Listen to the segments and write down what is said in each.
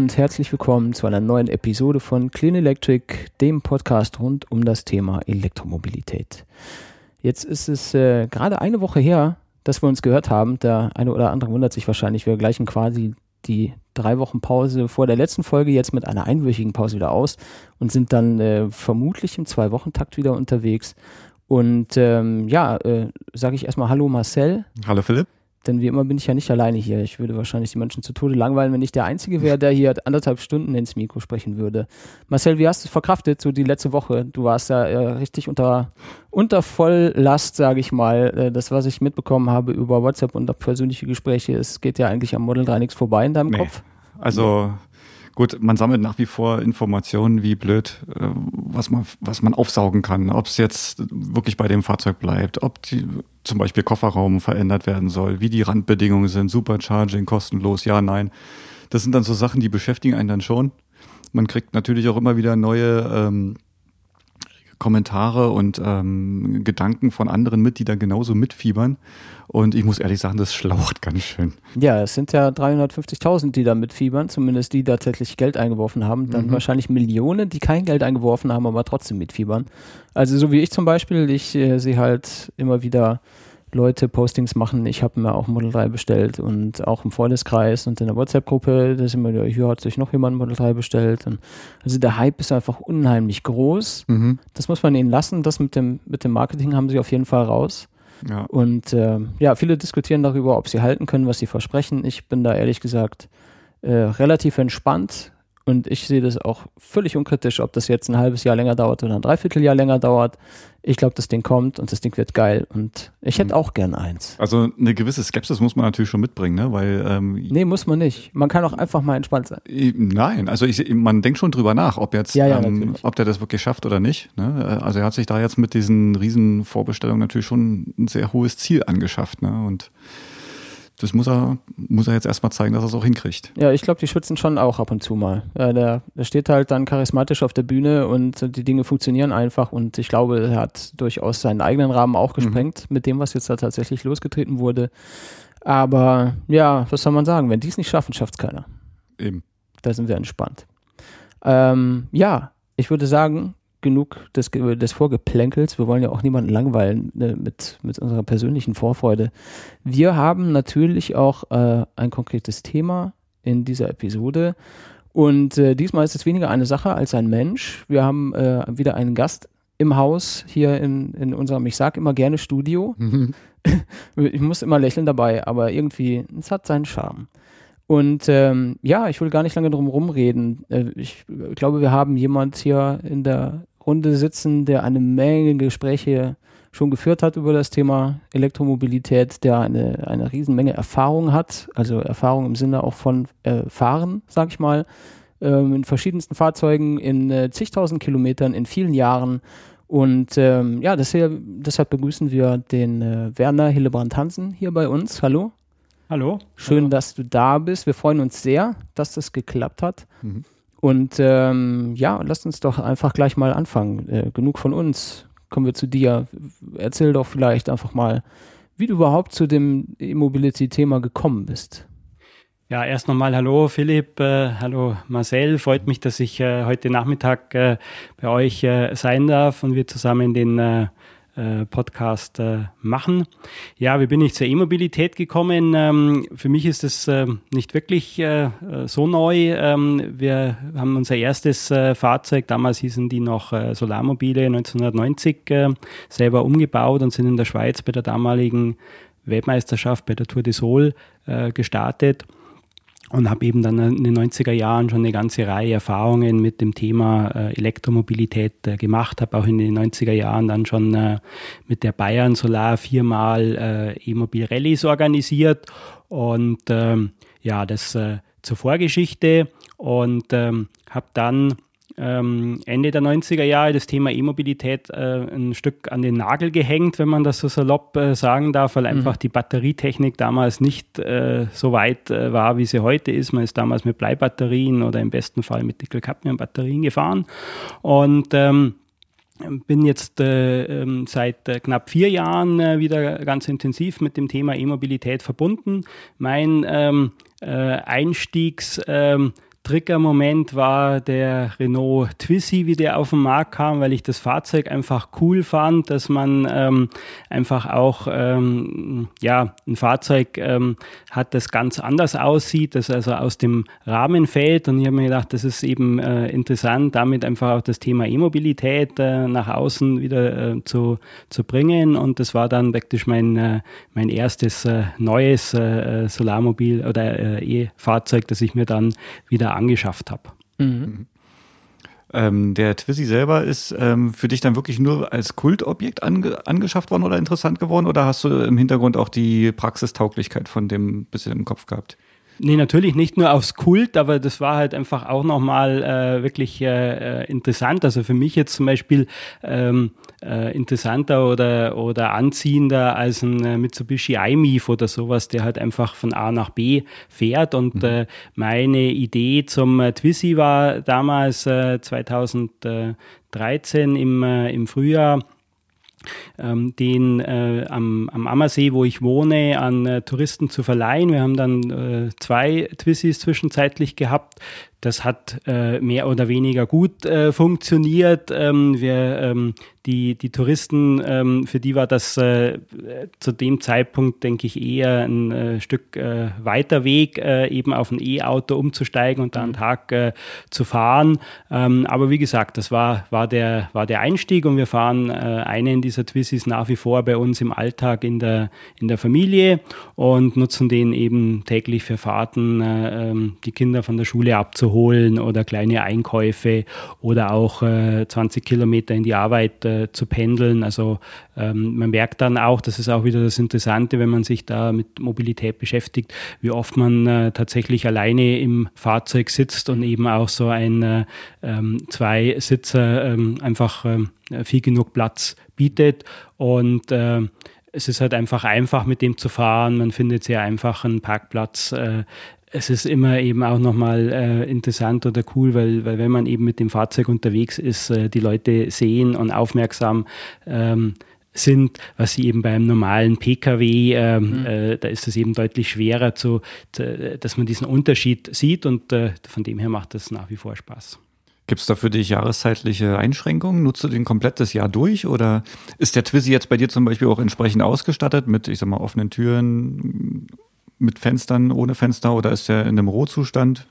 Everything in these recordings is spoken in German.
und herzlich willkommen zu einer neuen Episode von Clean Electric, dem Podcast rund um das Thema Elektromobilität. Jetzt ist es äh, gerade eine Woche her, dass wir uns gehört haben. Der eine oder andere wundert sich wahrscheinlich, wir gleichen quasi die drei Wochen Pause vor der letzten Folge jetzt mit einer einwöchigen Pause wieder aus und sind dann äh, vermutlich im Zwei-Wochen-Takt wieder unterwegs. Und ähm, ja, äh, sage ich erstmal Hallo Marcel. Hallo Philipp. Denn wie immer bin ich ja nicht alleine hier. Ich würde wahrscheinlich die Menschen zu Tode langweilen, wenn ich der Einzige wäre, der hier anderthalb Stunden ins Mikro sprechen würde. Marcel, wie hast du es verkraftet, so die letzte Woche? Du warst ja äh, richtig unter, unter Volllast, sage ich mal. Äh, das, was ich mitbekommen habe über WhatsApp und persönliche Gespräche, es geht ja eigentlich am Model 3 nichts vorbei in deinem nee. Kopf. Also Gut, man sammelt nach wie vor Informationen, wie blöd, äh, was man, was man aufsaugen kann. Ob es jetzt wirklich bei dem Fahrzeug bleibt, ob die, zum Beispiel Kofferraum verändert werden soll, wie die Randbedingungen sind, Supercharging, kostenlos, ja, nein. Das sind dann so Sachen, die beschäftigen einen dann schon. Man kriegt natürlich auch immer wieder neue ähm, Kommentare und ähm, Gedanken von anderen mit, die da genauso mitfiebern. Und ich muss ehrlich sagen, das schlaucht ganz schön. Ja, es sind ja 350.000, die da mitfiebern, zumindest die, die tatsächlich Geld eingeworfen haben. Dann mhm. wahrscheinlich Millionen, die kein Geld eingeworfen haben, aber trotzdem mitfiebern. Also so wie ich zum Beispiel, ich äh, sehe halt immer wieder Leute Postings machen. Ich habe mir auch Model 3 bestellt und auch im Freundeskreis und in der WhatsApp-Gruppe, da sind wir, hier hat sich noch jemand Model 3 bestellt. Und also der Hype ist einfach unheimlich groß. Mhm. Das muss man ihnen lassen. Das mit dem, mit dem Marketing haben sie auf jeden Fall raus. Ja. Und äh, ja, viele diskutieren darüber, ob sie halten können, was sie versprechen. Ich bin da ehrlich gesagt äh, relativ entspannt. Und ich sehe das auch völlig unkritisch, ob das jetzt ein halbes Jahr länger dauert oder ein Dreivierteljahr länger dauert. Ich glaube, das Ding kommt und das Ding wird geil. Und ich hätte mhm. auch gern eins. Also eine gewisse Skepsis muss man natürlich schon mitbringen, ne? Weil ähm, nee, muss man nicht. Man kann auch einfach mal entspannt sein. Nein, also ich, man denkt schon drüber nach, ob jetzt, ja, ja, ähm, ob der das wirklich schafft oder nicht. Ne? Also er hat sich da jetzt mit diesen riesen Vorbestellungen natürlich schon ein sehr hohes Ziel angeschafft. Ne? Und das muss er, muss er jetzt erstmal zeigen, dass er es auch hinkriegt. Ja, ich glaube, die schützen schon auch ab und zu mal. Ja, der, der steht halt dann charismatisch auf der Bühne und die Dinge funktionieren einfach und ich glaube, er hat durchaus seinen eigenen Rahmen auch mhm. gesprengt mhm. mit dem, was jetzt da tatsächlich losgetreten wurde. Aber ja, was soll man sagen? Wenn die es nicht schaffen, schafft es keiner. Eben. Da sind wir entspannt. Ähm, ja, ich würde sagen, genug des, des Vorgeplänkels. Wir wollen ja auch niemanden langweilen ne, mit, mit unserer persönlichen Vorfreude. Wir haben natürlich auch äh, ein konkretes Thema in dieser Episode. Und äh, diesmal ist es weniger eine Sache als ein Mensch. Wir haben äh, wieder einen Gast im Haus hier in, in unserem, ich sage immer gerne Studio. Mhm. ich muss immer lächeln dabei, aber irgendwie, es hat seinen Charme. Und ähm, ja, ich will gar nicht lange drum rumreden. Äh, ich glaube, wir haben jemand hier in der Runde sitzen, der eine Menge Gespräche schon geführt hat über das Thema Elektromobilität, der eine, eine Riesenmenge Erfahrung hat, also Erfahrung im Sinne auch von äh, Fahren, sag ich mal, ähm, in verschiedensten Fahrzeugen, in äh, zigtausend Kilometern, in vielen Jahren. Und ähm, ja, deshalb, deshalb begrüßen wir den äh, Werner Hillebrand Hansen hier bei uns. Hallo. Hallo. Schön, Hallo. dass du da bist. Wir freuen uns sehr, dass das geklappt hat. Mhm. Und ähm, ja, lasst uns doch einfach gleich mal anfangen. Äh, genug von uns. Kommen wir zu dir. Erzähl doch vielleicht einfach mal, wie du überhaupt zu dem E-Mobility-Thema gekommen bist. Ja, erst nochmal Hallo Philipp, äh, hallo Marcel. Freut mich, dass ich äh, heute Nachmittag äh, bei euch äh, sein darf und wir zusammen den äh, äh, Podcast äh, machen. Ja, wie bin ich zur E-Mobilität gekommen? Ähm, für mich ist es äh, nicht wirklich äh, so neu. Ähm, wir haben unser erstes äh, Fahrzeug, damals hießen die noch Solarmobile, 1990 selber umgebaut und sind in der Schweiz bei der damaligen Weltmeisterschaft bei der Tour de Sol gestartet und habe eben dann in den 90er Jahren schon eine ganze Reihe Erfahrungen mit dem Thema äh, Elektromobilität äh, gemacht, habe auch in den 90er Jahren dann schon äh, mit der Bayern Solar viermal äh, E-Mobil Rallyes organisiert. Und ähm, ja, das äh, zur Vorgeschichte. Und ähm, habe dann ähm, Ende der 90er Jahre das Thema E-Mobilität äh, ein Stück an den Nagel gehängt, wenn man das so salopp äh, sagen darf, weil mhm. einfach die Batterietechnik damals nicht äh, so weit äh, war, wie sie heute ist. Man ist damals mit Bleibatterien oder im besten Fall mit Nickel-Cadmium-Batterien gefahren und ähm, bin jetzt äh, ähm, seit äh, knapp vier Jahren äh, wieder ganz intensiv mit dem Thema E-Mobilität verbunden. Mein ähm, äh, Einstiegs- ähm, Triggermoment war der Renault Twizy, wie der auf den Markt kam, weil ich das Fahrzeug einfach cool fand, dass man ähm, einfach auch ähm, ja, ein Fahrzeug ähm, hat, das ganz anders aussieht, das also aus dem Rahmen fällt. Und ich habe mir gedacht, das ist eben äh, interessant, damit einfach auch das Thema E-Mobilität äh, nach außen wieder äh, zu, zu bringen. Und das war dann praktisch mein, äh, mein erstes äh, neues äh, Solarmobil oder E-Fahrzeug, das ich mir dann wieder angeschafft habe. Mhm. Ähm, der Twizy selber ist ähm, für dich dann wirklich nur als Kultobjekt ange angeschafft worden oder interessant geworden oder hast du im Hintergrund auch die Praxistauglichkeit von dem bisschen im Kopf gehabt? Nee, natürlich nicht nur aufs Kult, aber das war halt einfach auch nochmal äh, wirklich äh, äh, interessant. Also für mich jetzt zum Beispiel ähm, äh, interessanter oder, oder anziehender als ein äh, Mitsubishi iMIF oder sowas, der halt einfach von A nach B fährt. Und mhm. äh, meine Idee zum äh, Twizy war damals äh, 2013 im, äh, im Frühjahr, ähm, den äh, am, am Ammersee, wo ich wohne, an äh, Touristen zu verleihen. Wir haben dann äh, zwei Twissys zwischenzeitlich gehabt. Das hat äh, mehr oder weniger gut äh, funktioniert. Ähm, wir, ähm, die, die Touristen, ähm, für die war das äh, zu dem Zeitpunkt, denke ich, eher ein äh, Stück äh, weiter Weg, äh, eben auf ein E-Auto umzusteigen und da einen mhm. Tag zu fahren. Ähm, aber wie gesagt, das war, war, der, war der Einstieg und wir fahren einen dieser Twissys nach wie vor bei uns im Alltag in der, in der Familie und nutzen den eben täglich für Fahrten, ähm, die Kinder von der Schule abzuholen holen oder kleine Einkäufe oder auch äh, 20 Kilometer in die Arbeit äh, zu pendeln. Also ähm, man merkt dann auch, das ist auch wieder das Interessante, wenn man sich da mit Mobilität beschäftigt, wie oft man äh, tatsächlich alleine im Fahrzeug sitzt und eben auch so ein äh, ähm, Zwei-Sitzer ähm, einfach ähm, viel genug Platz bietet und äh, es ist halt einfach einfach mit dem zu fahren. Man findet sehr einfach einen Parkplatz äh, es ist immer eben auch nochmal äh, interessant oder cool, weil, weil wenn man eben mit dem Fahrzeug unterwegs ist, äh, die Leute sehen und aufmerksam ähm, sind, was sie eben beim normalen Pkw, ähm, mhm. äh, da ist es eben deutlich schwerer, zu, zu, dass man diesen Unterschied sieht und äh, von dem her macht das nach wie vor Spaß. Gibt es da für dich jahreszeitliche Einschränkungen? Nutzt du den komplettes Jahr durch oder ist der Twizy jetzt bei dir zum Beispiel auch entsprechend ausgestattet mit, ich sag mal, offenen Türen, mit Fenstern, ohne Fenster oder ist er in einem Rohzustand?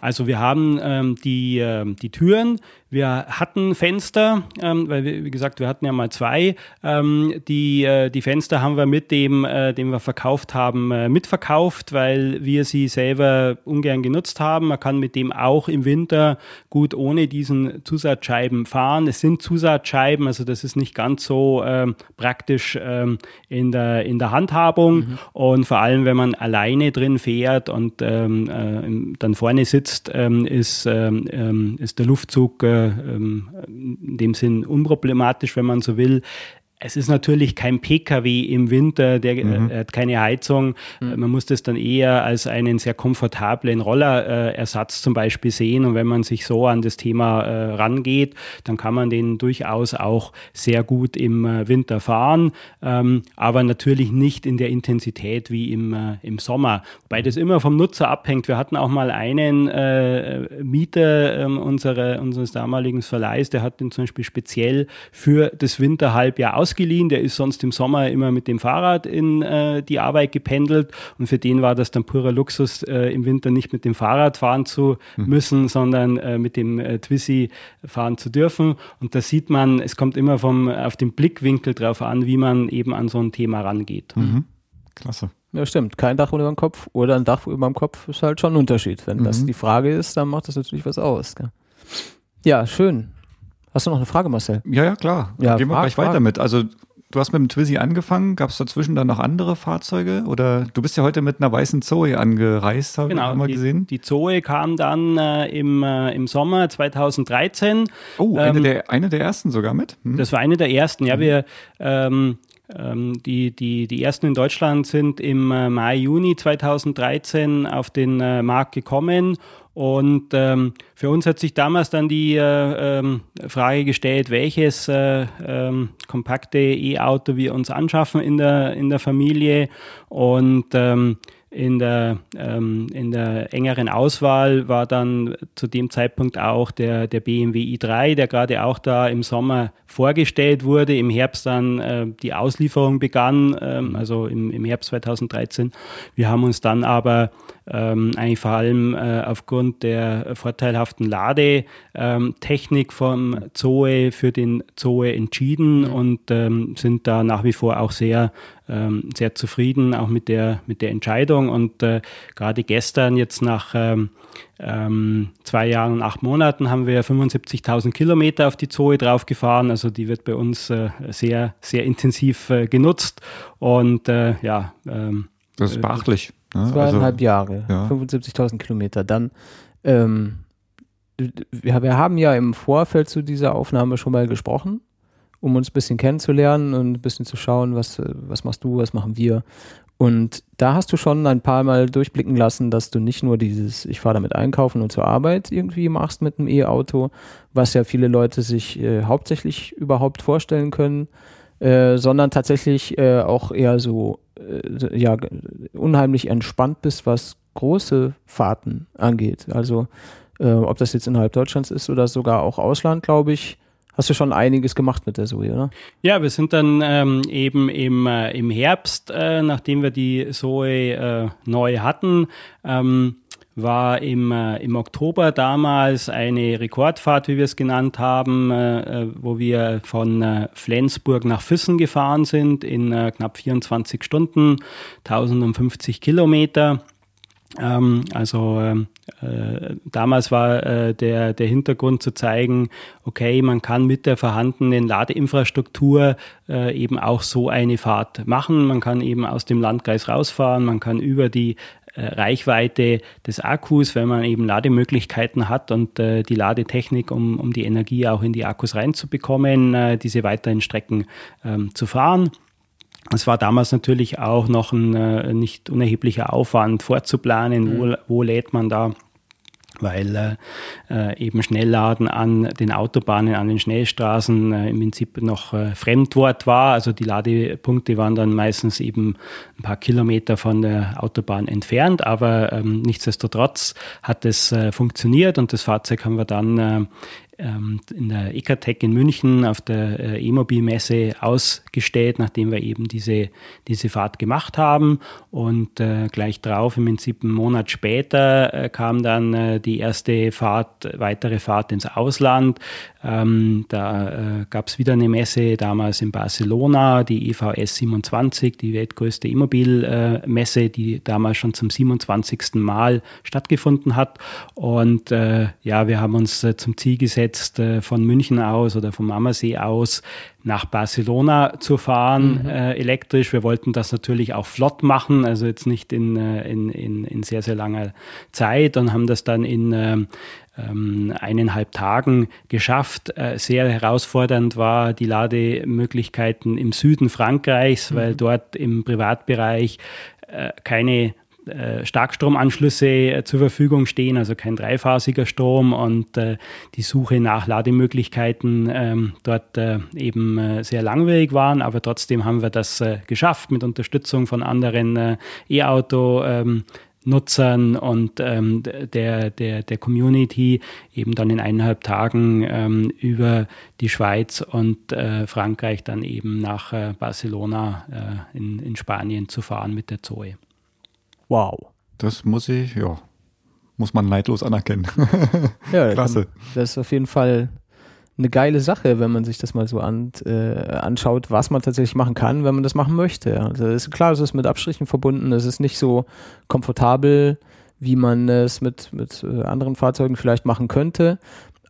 Also wir haben ähm, die, äh, die Türen, wir hatten Fenster, ähm, weil wir, wie gesagt, wir hatten ja mal zwei. Ähm, die, äh, die Fenster haben wir mit dem, äh, den wir verkauft haben, äh, mitverkauft, weil wir sie selber ungern genutzt haben. Man kann mit dem auch im Winter gut ohne diesen Zusatzscheiben fahren. Es sind Zusatzscheiben, also das ist nicht ganz so ähm, praktisch ähm, in, der, in der Handhabung. Mhm. Und vor allem, wenn man alleine drin fährt und ähm, äh, dann vorne sitzt, ähm, ist, ist der Luftzug äh, ähm, in dem Sinn unproblematisch, wenn man so will. Es ist natürlich kein Pkw im Winter, der äh, mhm. hat keine Heizung. Mhm. Man muss das dann eher als einen sehr komfortablen Rollerersatz äh, zum Beispiel sehen. Und wenn man sich so an das Thema äh, rangeht, dann kann man den durchaus auch sehr gut im äh, Winter fahren, ähm, aber natürlich nicht in der Intensität wie im, äh, im Sommer. Wobei das immer vom Nutzer abhängt. Wir hatten auch mal einen äh, Mieter ähm, unsere, unseres damaligen Verleihs, der hat den zum Beispiel speziell für das Winterhalbjahr aus ausgeliehen. Der ist sonst im Sommer immer mit dem Fahrrad in äh, die Arbeit gependelt und für den war das dann purer Luxus, äh, im Winter nicht mit dem Fahrrad fahren zu hm. müssen, mhm. sondern äh, mit dem äh, Twizy fahren zu dürfen. Und da sieht man, es kommt immer vom, auf den Blickwinkel drauf an, wie man eben an so ein Thema rangeht. Mhm. Klasse. Ja, stimmt. Kein Dach über dem Kopf oder ein Dach über dem Kopf ist halt schon ein Unterschied. Wenn mhm. das die Frage ist, dann macht das natürlich was aus. Gell? Ja, schön. Hast du noch eine Frage, Marcel? Ja, ja, klar. Ja, Gehen wir frag, gleich frag. weiter mit. Also du hast mit dem Twizy angefangen. Gab es dazwischen dann noch andere Fahrzeuge? Oder du bist ja heute mit einer weißen Zoe angereist, habe genau, ich mal gesehen. Die Zoe kam dann äh, im, äh, im Sommer 2013. Oh, eine, ähm, der, eine der ersten sogar mit? Hm. Das war eine der ersten. Ja, mhm. wir ähm, ähm, die, die, die ersten in Deutschland sind im äh, Mai, Juni 2013 auf den äh, Markt gekommen und ähm, für uns hat sich damals dann die äh, ähm, Frage gestellt, welches äh, ähm, kompakte E-Auto wir uns anschaffen in der, in der Familie. Und ähm, in der, ähm, in der engeren Auswahl war dann zu dem Zeitpunkt auch der, der BMW i3, der gerade auch da im Sommer vorgestellt wurde, im Herbst dann äh, die Auslieferung begann, ähm, also im, im Herbst 2013. Wir haben uns dann aber ähm, eigentlich vor allem äh, aufgrund der vorteilhaften Ladetechnik vom Zoe für den Zoe entschieden mhm. und ähm, sind da nach wie vor auch sehr ähm, sehr zufrieden auch mit der mit der Entscheidung und äh, gerade gestern jetzt nach ähm, ähm, zwei Jahren und acht Monaten haben wir 75.000 Kilometer auf die Zoe draufgefahren. Also die wird bei uns äh, sehr, sehr intensiv äh, genutzt. Und äh, ja. Ähm, das ist beachtlich. Ne? Zweieinhalb also, Jahre, ja. 75.000 Kilometer. Dann, ähm, wir haben ja im Vorfeld zu dieser Aufnahme schon mal gesprochen, um uns ein bisschen kennenzulernen und ein bisschen zu schauen, was, was machst du, was machen wir. Und da hast du schon ein paar Mal durchblicken lassen, dass du nicht nur dieses, ich fahre damit einkaufen und zur Arbeit irgendwie machst mit einem E-Auto, was ja viele Leute sich äh, hauptsächlich überhaupt vorstellen können, äh, sondern tatsächlich äh, auch eher so äh, ja, unheimlich entspannt bist, was große Fahrten angeht. Also äh, ob das jetzt innerhalb Deutschlands ist oder sogar auch Ausland, glaube ich, hast du schon einiges gemacht mit der Zoe, oder? Ja, wir sind dann ähm, eben im, äh, im Herbst, äh, nachdem wir die Zoe äh, neu hatten, ähm, war im, äh, im Oktober damals eine Rekordfahrt, wie wir es genannt haben, äh, äh wo wir von Flensburg nach Füssen gefahren sind in knapp 24 Stunden, 1050 Kilometer. Ähm, also ähm, äh, damals war äh, der, der Hintergrund zu zeigen, okay, man kann mit der vorhandenen Ladeinfrastruktur äh, eben auch so eine Fahrt machen. Man kann eben aus dem Landkreis rausfahren, man kann über die äh, Reichweite des Akkus, wenn man eben Lademöglichkeiten hat und äh, die Ladetechnik, um, um die Energie auch in die Akkus reinzubekommen, äh, diese weiteren Strecken ähm, zu fahren. Es war damals natürlich auch noch ein äh, nicht unerheblicher Aufwand vorzuplanen, mhm. wo, wo lädt man da weil äh, eben Schnellladen an den Autobahnen, an den Schnellstraßen äh, im Prinzip noch äh, Fremdwort war. Also die Ladepunkte waren dann meistens eben ein paar Kilometer von der Autobahn entfernt, aber ähm, nichtsdestotrotz hat es äh, funktioniert und das Fahrzeug haben wir dann äh, ähm, in der ECATEC in München auf der äh, E-Mobil-Messe ausgestellt, nachdem wir eben diese, diese Fahrt gemacht haben. Und äh, gleich drauf, im Prinzip einen Monat später, äh, kam dann äh, die erste Fahrt, weitere Fahrt ins Ausland. Ähm, da äh, gab es wieder eine Messe, damals in Barcelona, die EVS 27, die weltgrößte Immobil-Messe, die damals schon zum 27. Mal stattgefunden hat. Und äh, ja, wir haben uns äh, zum Ziel gesetzt, äh, von München aus oder vom Ammersee aus nach Barcelona zu fahren, mhm. äh, elektrisch. Wir wollten das natürlich auch flott machen, also jetzt nicht in, äh, in, in, in sehr, sehr langer Zeit und haben das dann in ähm, ähm, eineinhalb Tagen geschafft. Äh, sehr herausfordernd war die Lademöglichkeiten im Süden Frankreichs, mhm. weil dort im Privatbereich äh, keine äh, Starkstromanschlüsse äh, zur Verfügung stehen, also kein dreiphasiger Strom und äh, die Suche nach Lademöglichkeiten ähm, dort eben sehr langwierig waren, aber trotzdem haben wir das geschafft mit Unterstützung von anderen E-Auto. Ähm, Nutzern und ähm, der, der, der Community eben dann in eineinhalb Tagen ähm, über die Schweiz und äh, Frankreich dann eben nach äh, Barcelona äh, in, in Spanien zu fahren mit der Zoe. Wow. Das muss ich, ja, muss man neidlos anerkennen. ja, klasse. Das ist auf jeden Fall eine geile Sache, wenn man sich das mal so an, äh, anschaut, was man tatsächlich machen kann, wenn man das machen möchte. Also ist klar, es ist mit Abstrichen verbunden, es ist nicht so komfortabel, wie man es mit, mit äh, anderen Fahrzeugen vielleicht machen könnte.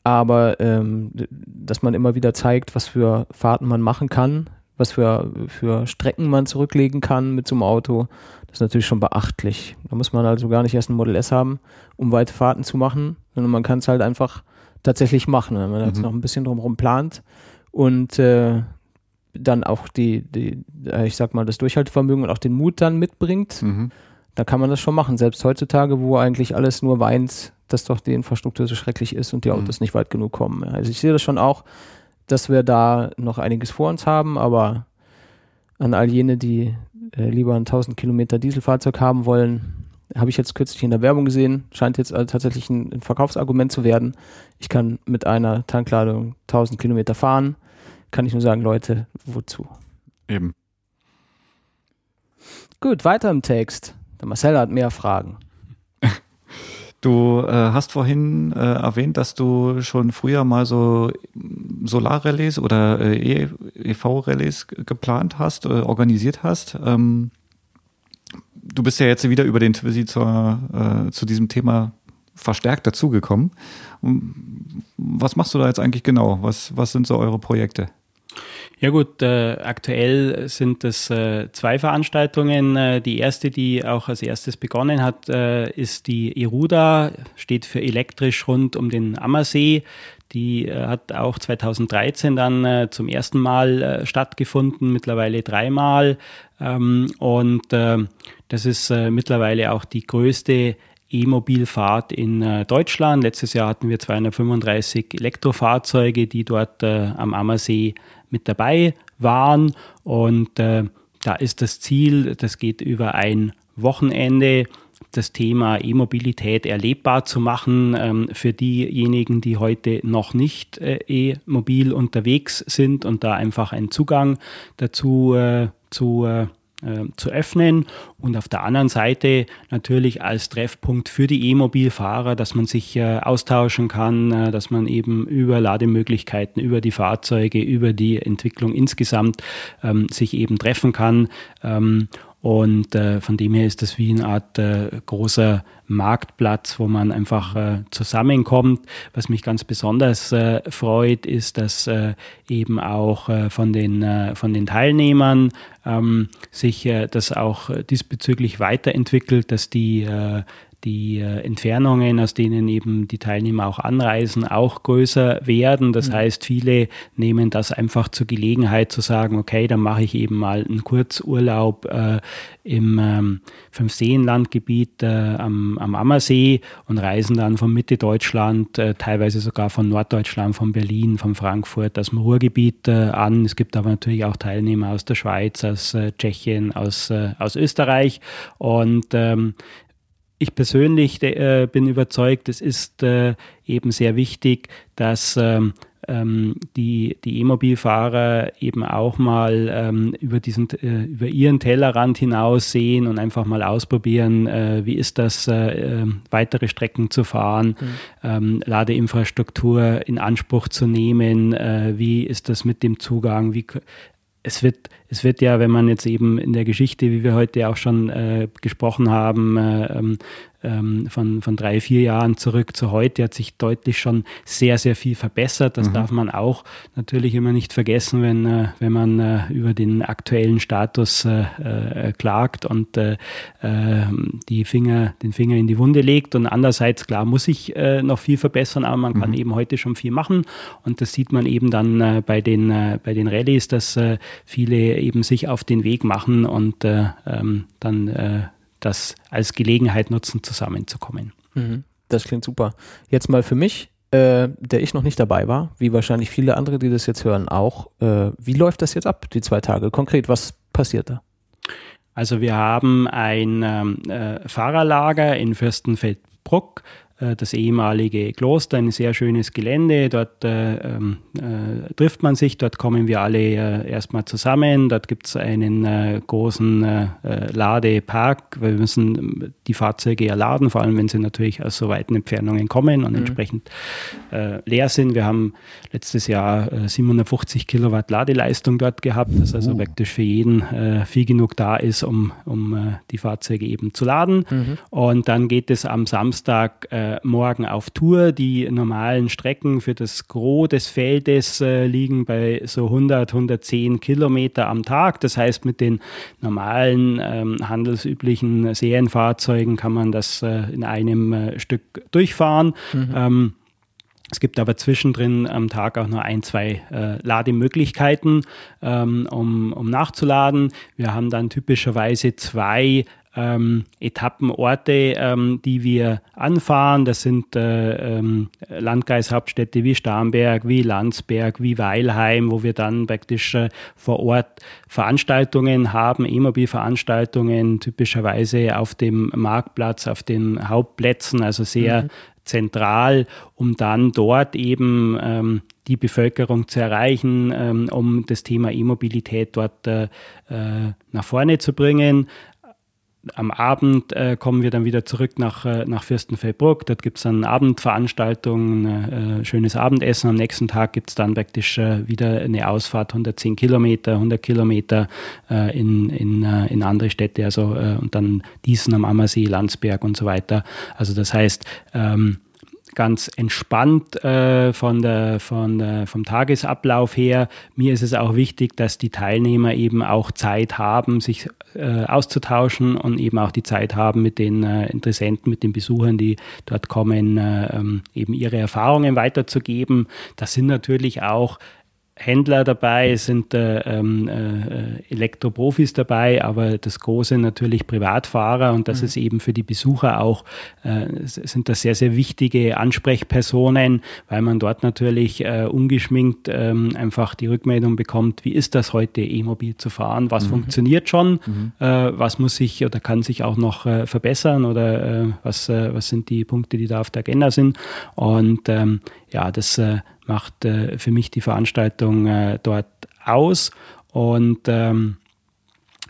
Aber ähm, dass man immer wieder zeigt, was für Fahrten man machen kann, was für, für Strecken man zurücklegen kann mit so einem Auto, das ist natürlich schon beachtlich. Da muss man also gar nicht erst ein Model S haben, um weite Fahrten zu machen, sondern man kann es halt einfach tatsächlich machen, wenn man mhm. jetzt noch ein bisschen drumherum plant und äh, dann auch die, die, äh, ich sag mal, das Durchhaltevermögen und auch den Mut dann mitbringt, mhm. da kann man das schon machen. Selbst heutzutage, wo eigentlich alles nur weint, dass doch die Infrastruktur so schrecklich ist und die mhm. Autos mhm. nicht weit genug kommen. Also ich sehe das schon auch, dass wir da noch einiges vor uns haben, aber an all jene, die äh, lieber ein 1000 Kilometer Dieselfahrzeug haben wollen. Habe ich jetzt kürzlich in der Werbung gesehen, scheint jetzt also tatsächlich ein, ein Verkaufsargument zu werden. Ich kann mit einer Tankladung 1000 Kilometer fahren. Kann ich nur sagen, Leute, wozu? Eben. Gut, weiter im Text. Der Marcel hat mehr Fragen. Du äh, hast vorhin äh, erwähnt, dass du schon früher mal so Solarrelais oder äh, EV-Relais geplant hast, äh, organisiert hast. Ähm, du bist ja jetzt wieder über den Twizy zur, äh, zu diesem Thema verstärkt dazugekommen. Was machst du da jetzt eigentlich genau? Was, was sind so eure Projekte? Ja gut, äh, aktuell sind es äh, zwei Veranstaltungen. Äh, die erste, die auch als erstes begonnen hat, äh, ist die Eruda, steht für elektrisch rund um den Ammersee. Die äh, hat auch 2013 dann äh, zum ersten Mal stattgefunden, mittlerweile dreimal. Ähm, und das ist mittlerweile auch die größte E-Mobilfahrt in Deutschland. Letztes Jahr hatten wir 235 Elektrofahrzeuge, die dort am Ammersee mit dabei waren. Und äh, da ist das Ziel, das geht über ein Wochenende, das Thema E-Mobilität erlebbar zu machen ähm, für diejenigen, die heute noch nicht äh, e-mobil unterwegs sind und da einfach einen Zugang dazu äh, zu äh, zu öffnen und auf der anderen Seite natürlich als Treffpunkt für die E-Mobilfahrer, dass man sich äh, austauschen kann, äh, dass man eben über Lademöglichkeiten, über die Fahrzeuge, über die Entwicklung insgesamt ähm, sich eben treffen kann. Ähm, und äh, von dem her ist das wie eine Art äh, großer Marktplatz, wo man einfach äh, zusammenkommt. Was mich ganz besonders äh, freut, ist, dass äh, eben auch äh, von, den, von den Teilnehmern ähm, sich das auch diesbezüglich weiterentwickelt, dass die die äh, Entfernungen, aus denen eben die Teilnehmer auch anreisen, auch größer werden. Das mhm. heißt, viele nehmen das einfach zur Gelegenheit zu sagen, okay, dann mache ich eben mal einen Kurzurlaub äh, im ähm, Fünfseenlandgebiet äh, am, am Ammersee und reisen dann von Mitte Deutschland, äh, teilweise sogar von Norddeutschland, von Berlin, von Frankfurt, aus dem Ruhrgebiet äh, an. Es gibt aber natürlich auch Teilnehmer aus der Schweiz, aus äh, Tschechien, aus, aus Österreich und ähm, ich persönlich äh, bin überzeugt, es ist äh, eben sehr wichtig, dass ähm, ähm, die, die E-Mobilfahrer eben auch mal ähm, über, diesen, äh, über ihren Tellerrand hinaus sehen und einfach mal ausprobieren, äh, wie ist das, äh, ähm, weitere Strecken zu fahren, mhm. Ähm, Ladeinfrastruktur in Anspruch zu nehmen, äh, wie ist das mit dem Zugang, wie es wird, es wird ja, wenn man jetzt eben in der Geschichte, wie wir heute auch schon äh, gesprochen haben, äh, ähm, ähm, von, von drei, vier Jahren zurück zu heute hat sich deutlich schon sehr, sehr viel verbessert. Das mhm. darf man auch natürlich immer nicht vergessen, wenn, äh, wenn man äh, über den aktuellen Status äh, äh klagt und äh, ähm, die Finger, den Finger in die Wunde legt. Und andererseits, klar, muss ich noch viel verbessern, aber man mhm. kann eben heute schon viel machen. Und das sieht man eben dann bei, den, bei den Rallyes, dass viele eben sich auf den Weg machen und ähm, dann das als Gelegenheit nutzen, zusammenzukommen. Mhm. Das klingt super. Jetzt mal für mich, äh, der ich noch nicht dabei war, wie wahrscheinlich viele andere, die das jetzt hören, auch. Äh, wie läuft das jetzt ab, die zwei Tage? Konkret, was passiert da? Also wir haben ein ähm, äh, Fahrerlager in Fürstenfeldbruck äh, das ehemalige Kloster, ein sehr schönes Gelände. Dort äh, ähm, äh, trifft man sich, dort kommen wir alle äh, erstmal zusammen. Dort gibt es einen äh, großen äh, Ladepark. Wir müssen die Fahrzeuge ja laden, vor allem wenn sie natürlich aus so weiten Entfernungen kommen und mhm. entsprechend leer sind. Wir haben letztes Jahr 750 Kilowatt Ladeleistung dort gehabt, dass also uh. praktisch für jeden viel genug da ist, um, um die Fahrzeuge eben zu laden. Mhm. Und dann geht es am Samstag morgen auf Tour. Die normalen Strecken für das Gros des Feldes äh, liegen bei so 100, 110 Kilometer am Tag. Das heißt, mit den normalen ähm, handelsüblichen Serienfahrzeugen kann man das äh, in einem äh, Stück durchfahren. Mhm. Ähm, es gibt aber zwischendrin am Tag auch nur ein, zwei äh, Lademöglichkeiten, ähm, um, um nachzuladen. Wir haben dann typischerweise zwei ähm, Etappenorte, ähm, die wir anfahren. Das sind äh, ähm, Landkreishauptstädte wie Starnberg, wie Landsberg, wie Weilheim, wo wir dann praktisch äh, vor Ort Veranstaltungen haben, E-Mobil-Veranstaltungen, typischerweise auf dem Marktplatz, auf den Hauptplätzen, also sehr mhm. zentral, um dann dort eben ähm, die Bevölkerung zu erreichen, ähm, um das Thema E-Mobilität dort äh, äh nach vorne zu bringen am Abend äh, kommen wir dann wieder zurück nach, äh, nach Fürstenfeldbruck. Dort gibt es dann Abendveranstaltungen, äh, schönes Abendessen. Am nächsten Tag gibt es dann praktisch äh, wieder eine Ausfahrt, 110 Kilometer, 100 Kilometer äh, in, in, äh, in andere Städte, also und dann Diesen am Ammersee, Landsberg und so weiter. Also das heißt, ähm, ganz entspannt äh, von der, von der, vom Tagesablauf her. Mir ist es auch wichtig, dass die Teilnehmer eben auch Zeit haben, sich äh, auszutauschen und eben auch die Zeit haben, mit den äh, Interessenten, mit den Besuchern, die dort kommen, äh, ähm, eben ihre Erfahrungen weiterzugeben. Das sind natürlich auch Händler dabei, es sind äh, ähm, äh, Elektroprofis dabei, aber das Große natürlich Privatfahrer und das mhm. ist eben für die Besucher auch, äh, sind das sehr, sehr wichtige Ansprechpersonen, weil man dort natürlich äh, ungeschminkt ähm, einfach die Rückmeldung bekommt, wie ist das heute E-Mobil zu fahren, was mhm. funktioniert schon, mhm. Äh, was muss sich oder kann sich auch noch äh, verbessern oder was, was sind die Punkte, die da auf der Agenda sind und ähm, ja, das macht äh, für mich die Veranstaltung äh, dort aus. Und ähm,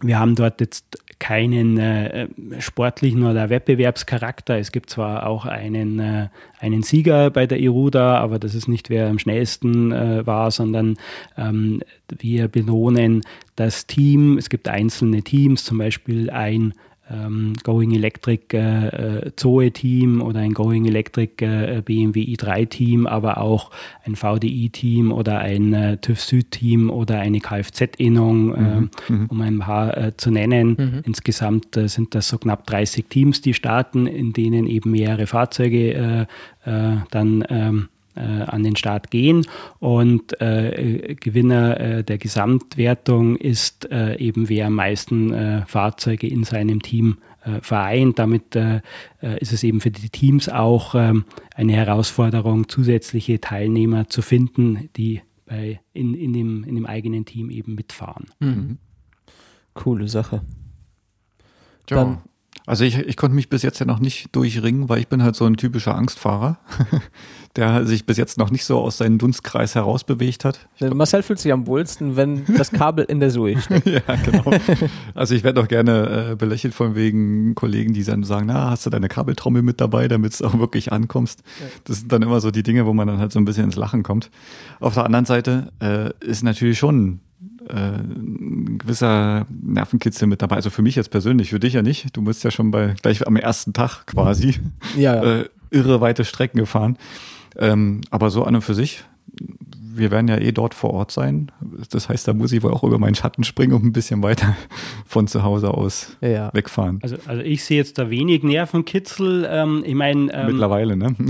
wir haben dort jetzt keinen äh, sportlichen oder Wettbewerbscharakter. Es gibt zwar auch einen, äh, einen Sieger bei der Iruda, aber das ist nicht wer am schnellsten äh, war, sondern ähm, wir belohnen das Team. Es gibt einzelne Teams, zum Beispiel ein ähm, Going Electric äh, äh, Zoe-Team oder ein Going Electric äh, BMW i3-Team, aber auch ein VDI-Team oder ein äh, TÜV Süd-Team oder eine Kfz-Innung, mhm. mhm. um ein paar äh, zu nennen. Mhm. Insgesamt äh, sind das so knapp 30 Teams, die starten, in denen eben mehrere Fahrzeuge dann ähm, äh, an den Start gehen. Und äh, Gewinner äh, der Gesamtwertung ist äh, eben wer am meisten äh, Fahrzeuge in seinem Team äh, vereint. Damit ist es eben für die Teams auch ähm, eine Herausforderung, zusätzliche Teilnehmer zu finden, die bei, in, in, dem, in dem eigenen Team eben mitfahren. Mhm. Coole Sache. Ja. Dann, also ich, ich konnte mich bis jetzt ja noch nicht durchringen, weil ich bin halt so ein typischer Angstfahrer. der sich bis jetzt noch nicht so aus seinem Dunstkreis herausbewegt hat. Marcel fühlt sich am wohlsten, wenn das Kabel in der Sui steckt. ja, genau. Also ich werde auch gerne äh, belächelt von wegen Kollegen, die dann sagen, na, hast du deine Kabeltrommel mit dabei, damit es auch wirklich ankommst. Das sind dann immer so die Dinge, wo man dann halt so ein bisschen ins Lachen kommt. Auf der anderen Seite äh, ist natürlich schon äh, ein gewisser Nervenkitzel mit dabei. Also für mich jetzt persönlich, für dich ja nicht. Du bist ja schon bei gleich am ersten Tag quasi ja, ja. Äh, irre weite Strecken gefahren. Ähm, aber so an und für sich, wir werden ja eh dort vor Ort sein. Das heißt, da muss ich wohl auch über meinen Schatten springen und ein bisschen weiter von zu Hause aus ja. wegfahren. Also, also ich sehe jetzt da wenig Nervenkitzel. Ähm, ich meine. Ähm, Mittlerweile, ne?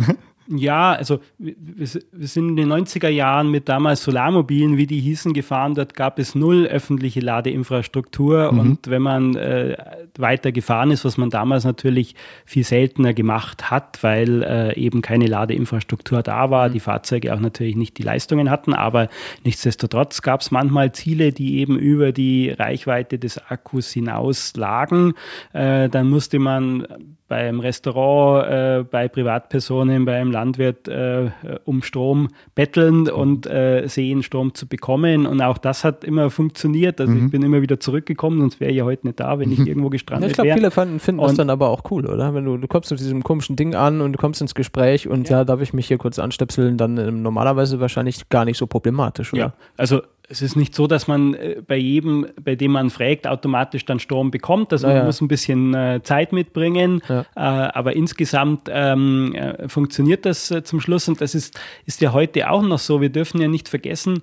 Ja, also wir, wir, sind in den 90er Jahren mit damals Solarmobilen, wie die hießen, gefahren. Dort gab es null öffentliche Ladeinfrastruktur. Mhm. Und wenn man äh, weiter gefahren ist, was man damals natürlich viel seltener gemacht hat, weil äh, eben keine Ladeinfrastruktur da war, mhm. die Fahrzeuge auch natürlich nicht die Leistungen hatten. Aber nichtsdestotrotz gab es manchmal Ziele, die eben über die Reichweite des Akkus hinaus lagen. Äh, dann musste man beim Restaurant, äh, bei Privatpersonen, beim Landwirt äh, um Strom betteln und äh, sehen, Strom zu bekommen. Und auch das hat immer funktioniert. Also mhm. ich bin immer wieder zurückgekommen, sonst wäre ich ja heute nicht da, wenn ich irgendwo gestrandet wäre. ich glaube, viele finden das dann aber auch cool, oder? Wenn du, du kommst mit diesem komischen Ding an und du kommst ins Gespräch und ja, ja darf ich mich hier kurz anstöpseln, dann äh, normalerweise wahrscheinlich gar nicht so problematisch, oder? Ja, also es ist nicht so, dass man äh, bei jedem, bei dem man fragt, automatisch dann Strom bekommt. Also ja, man ja. muss ein bisschen äh, Zeit mitbringen. Ja. Äh, aber insgesamt ähm, äh, funktioniert das äh, zum Schluss. Und das ist, ist ja heute auch noch so. Wir dürfen ja nicht vergessen,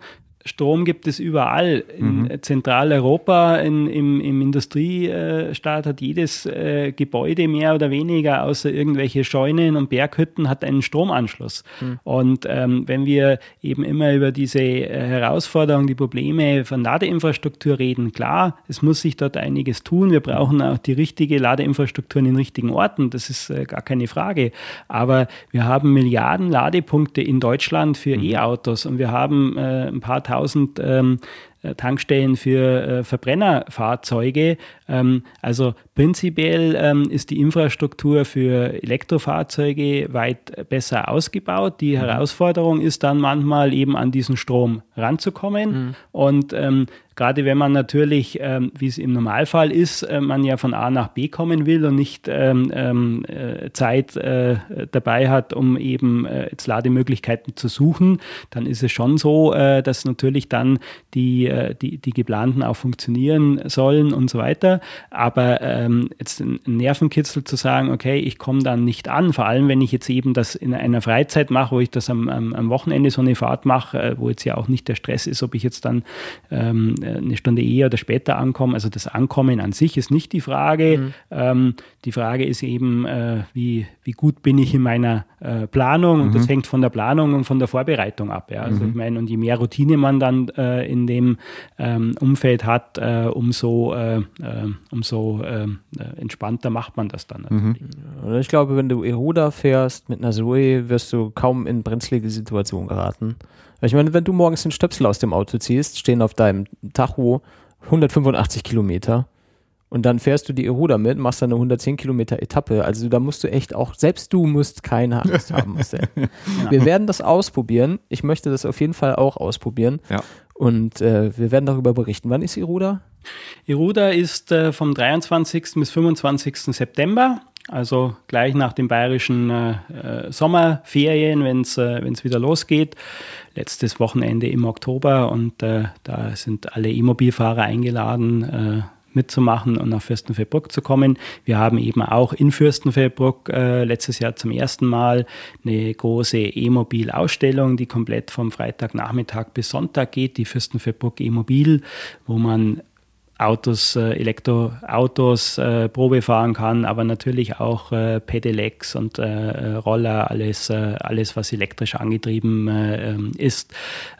Strom gibt es überall. In mhm. Zentraleuropa, in, im, im Industriestaat hat jedes äh, Gebäude mehr oder weniger, außer irgendwelche Scheunen und Berghütten, hat einen Stromanschluss. Mhm. Und ähm, wenn wir eben immer über diese äh, Herausforderungen, die Probleme von Ladeinfrastruktur reden, klar, es muss sich dort einiges tun. Wir brauchen auch die richtige Ladeinfrastruktur in den richtigen Orten. Das ist äh, gar keine Frage. Aber wir haben Milliarden Ladepunkte in Deutschland für mhm. E-Autos und wir haben äh, ein paar tausend ähm, äh, Tankstellen für äh, Verbrennerfahrzeuge. Ähm, also prinzipiell ähm, ist die Infrastruktur für Elektrofahrzeuge weit besser ausgebaut. Die mhm. Herausforderung ist dann manchmal eben an diesen Strom ranzukommen. Mhm. Und ähm, Gerade wenn man natürlich, ähm, wie es im Normalfall ist, äh, man ja von A nach B kommen will und nicht ähm, ähm äh, Zeit äh, dabei hat, um eben äh, jetzt Lademöglichkeiten zu suchen, dann ist es schon so, äh, dass natürlich dann die, äh, die, die geplanten auch funktionieren sollen und so weiter. Aber ähm, jetzt ein Nervenkitzel zu sagen, okay, ich komme dann nicht an, vor allem wenn ich jetzt eben das in einer Freizeit mache, wo ich das am, am, am Wochenende so eine Fahrt mache, wo jetzt ja auch nicht der Stress ist, ob ich jetzt dann ähm, äh, eine Stunde eher oder später ankommen. Also das Ankommen an sich ist nicht die Frage. Mhm. Ähm, die Frage ist eben, äh, wie, wie gut bin ich in meiner äh, Planung und mhm. das hängt von der Planung und von der Vorbereitung ab. Ja? Also mhm. ich meine, und je mehr Routine man dann äh, in dem ähm, Umfeld hat, äh, umso, äh, umso entspannter macht man das dann. Mhm. Ich glaube, wenn du Eroda fährst mit einer Zoe, wirst du kaum in brenzlige Situationen geraten. Ich meine, wenn du morgens den Stöpsel aus dem Auto ziehst, stehen auf deinem Tacho 185 Kilometer und dann fährst du die Eroda mit, machst dann eine 110 Kilometer Etappe. Also da musst du echt auch, selbst du musst keine Angst haben. Marcel. ja. Wir werden das ausprobieren. Ich möchte das auf jeden Fall auch ausprobieren. Ja. Und äh, wir werden darüber berichten. Wann ist Iruda? Iruda ist äh, vom 23. bis 25. September also gleich nach den bayerischen äh, äh Sommerferien, wenn es äh, wieder losgeht. Letztes Wochenende im Oktober und äh, da sind alle E-Mobilfahrer eingeladen, äh, mitzumachen und nach Fürstenfeldbruck zu kommen. Wir haben eben auch in Fürstenfeldbruck äh, letztes Jahr zum ersten Mal eine große E-Mobil-Ausstellung, die komplett vom Freitagnachmittag bis Sonntag geht, die Fürstenfeldbruck E-Mobil, wo man Autos, äh, Elektroautos äh, Probe fahren kann, aber natürlich auch äh, Pedelecs und äh, Roller, alles, äh, alles, was elektrisch angetrieben äh, ähm, ist.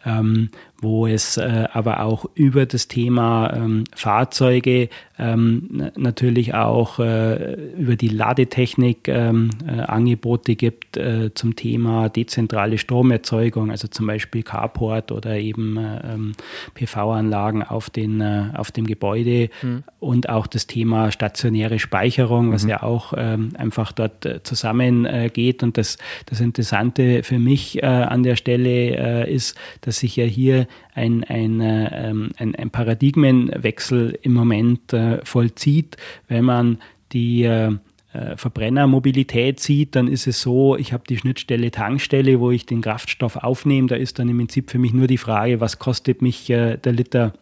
Ähm, wo es äh, aber auch über das Thema ähm, Fahrzeuge ähm, natürlich auch äh, über die Ladetechnik ähm, äh, Angebote gibt äh, zum Thema dezentrale Stromerzeugung, also zum Beispiel Carport oder eben äh, ähm, PV-Anlagen auf, den, äh, auf dem Gebäude mhm. und auch das Thema stationäre Speicherung, was mhm. ja auch ähm, einfach dort zusammengeht. und das, das Interessante für mich an der Stelle ist, dass sich ja hier ein, ein, ähm, ein, ein Paradigmenwechsel im Moment äh, vollzieht. Wenn man die äh, äh, Verbrennermobilität sieht, dann ist es so, ich habe die Schnittstelle Tankstelle, wo ich den Kraftstoff aufnehme. Da ist dann im Prinzip für mich nur die Frage, was kostet mich äh, der Liter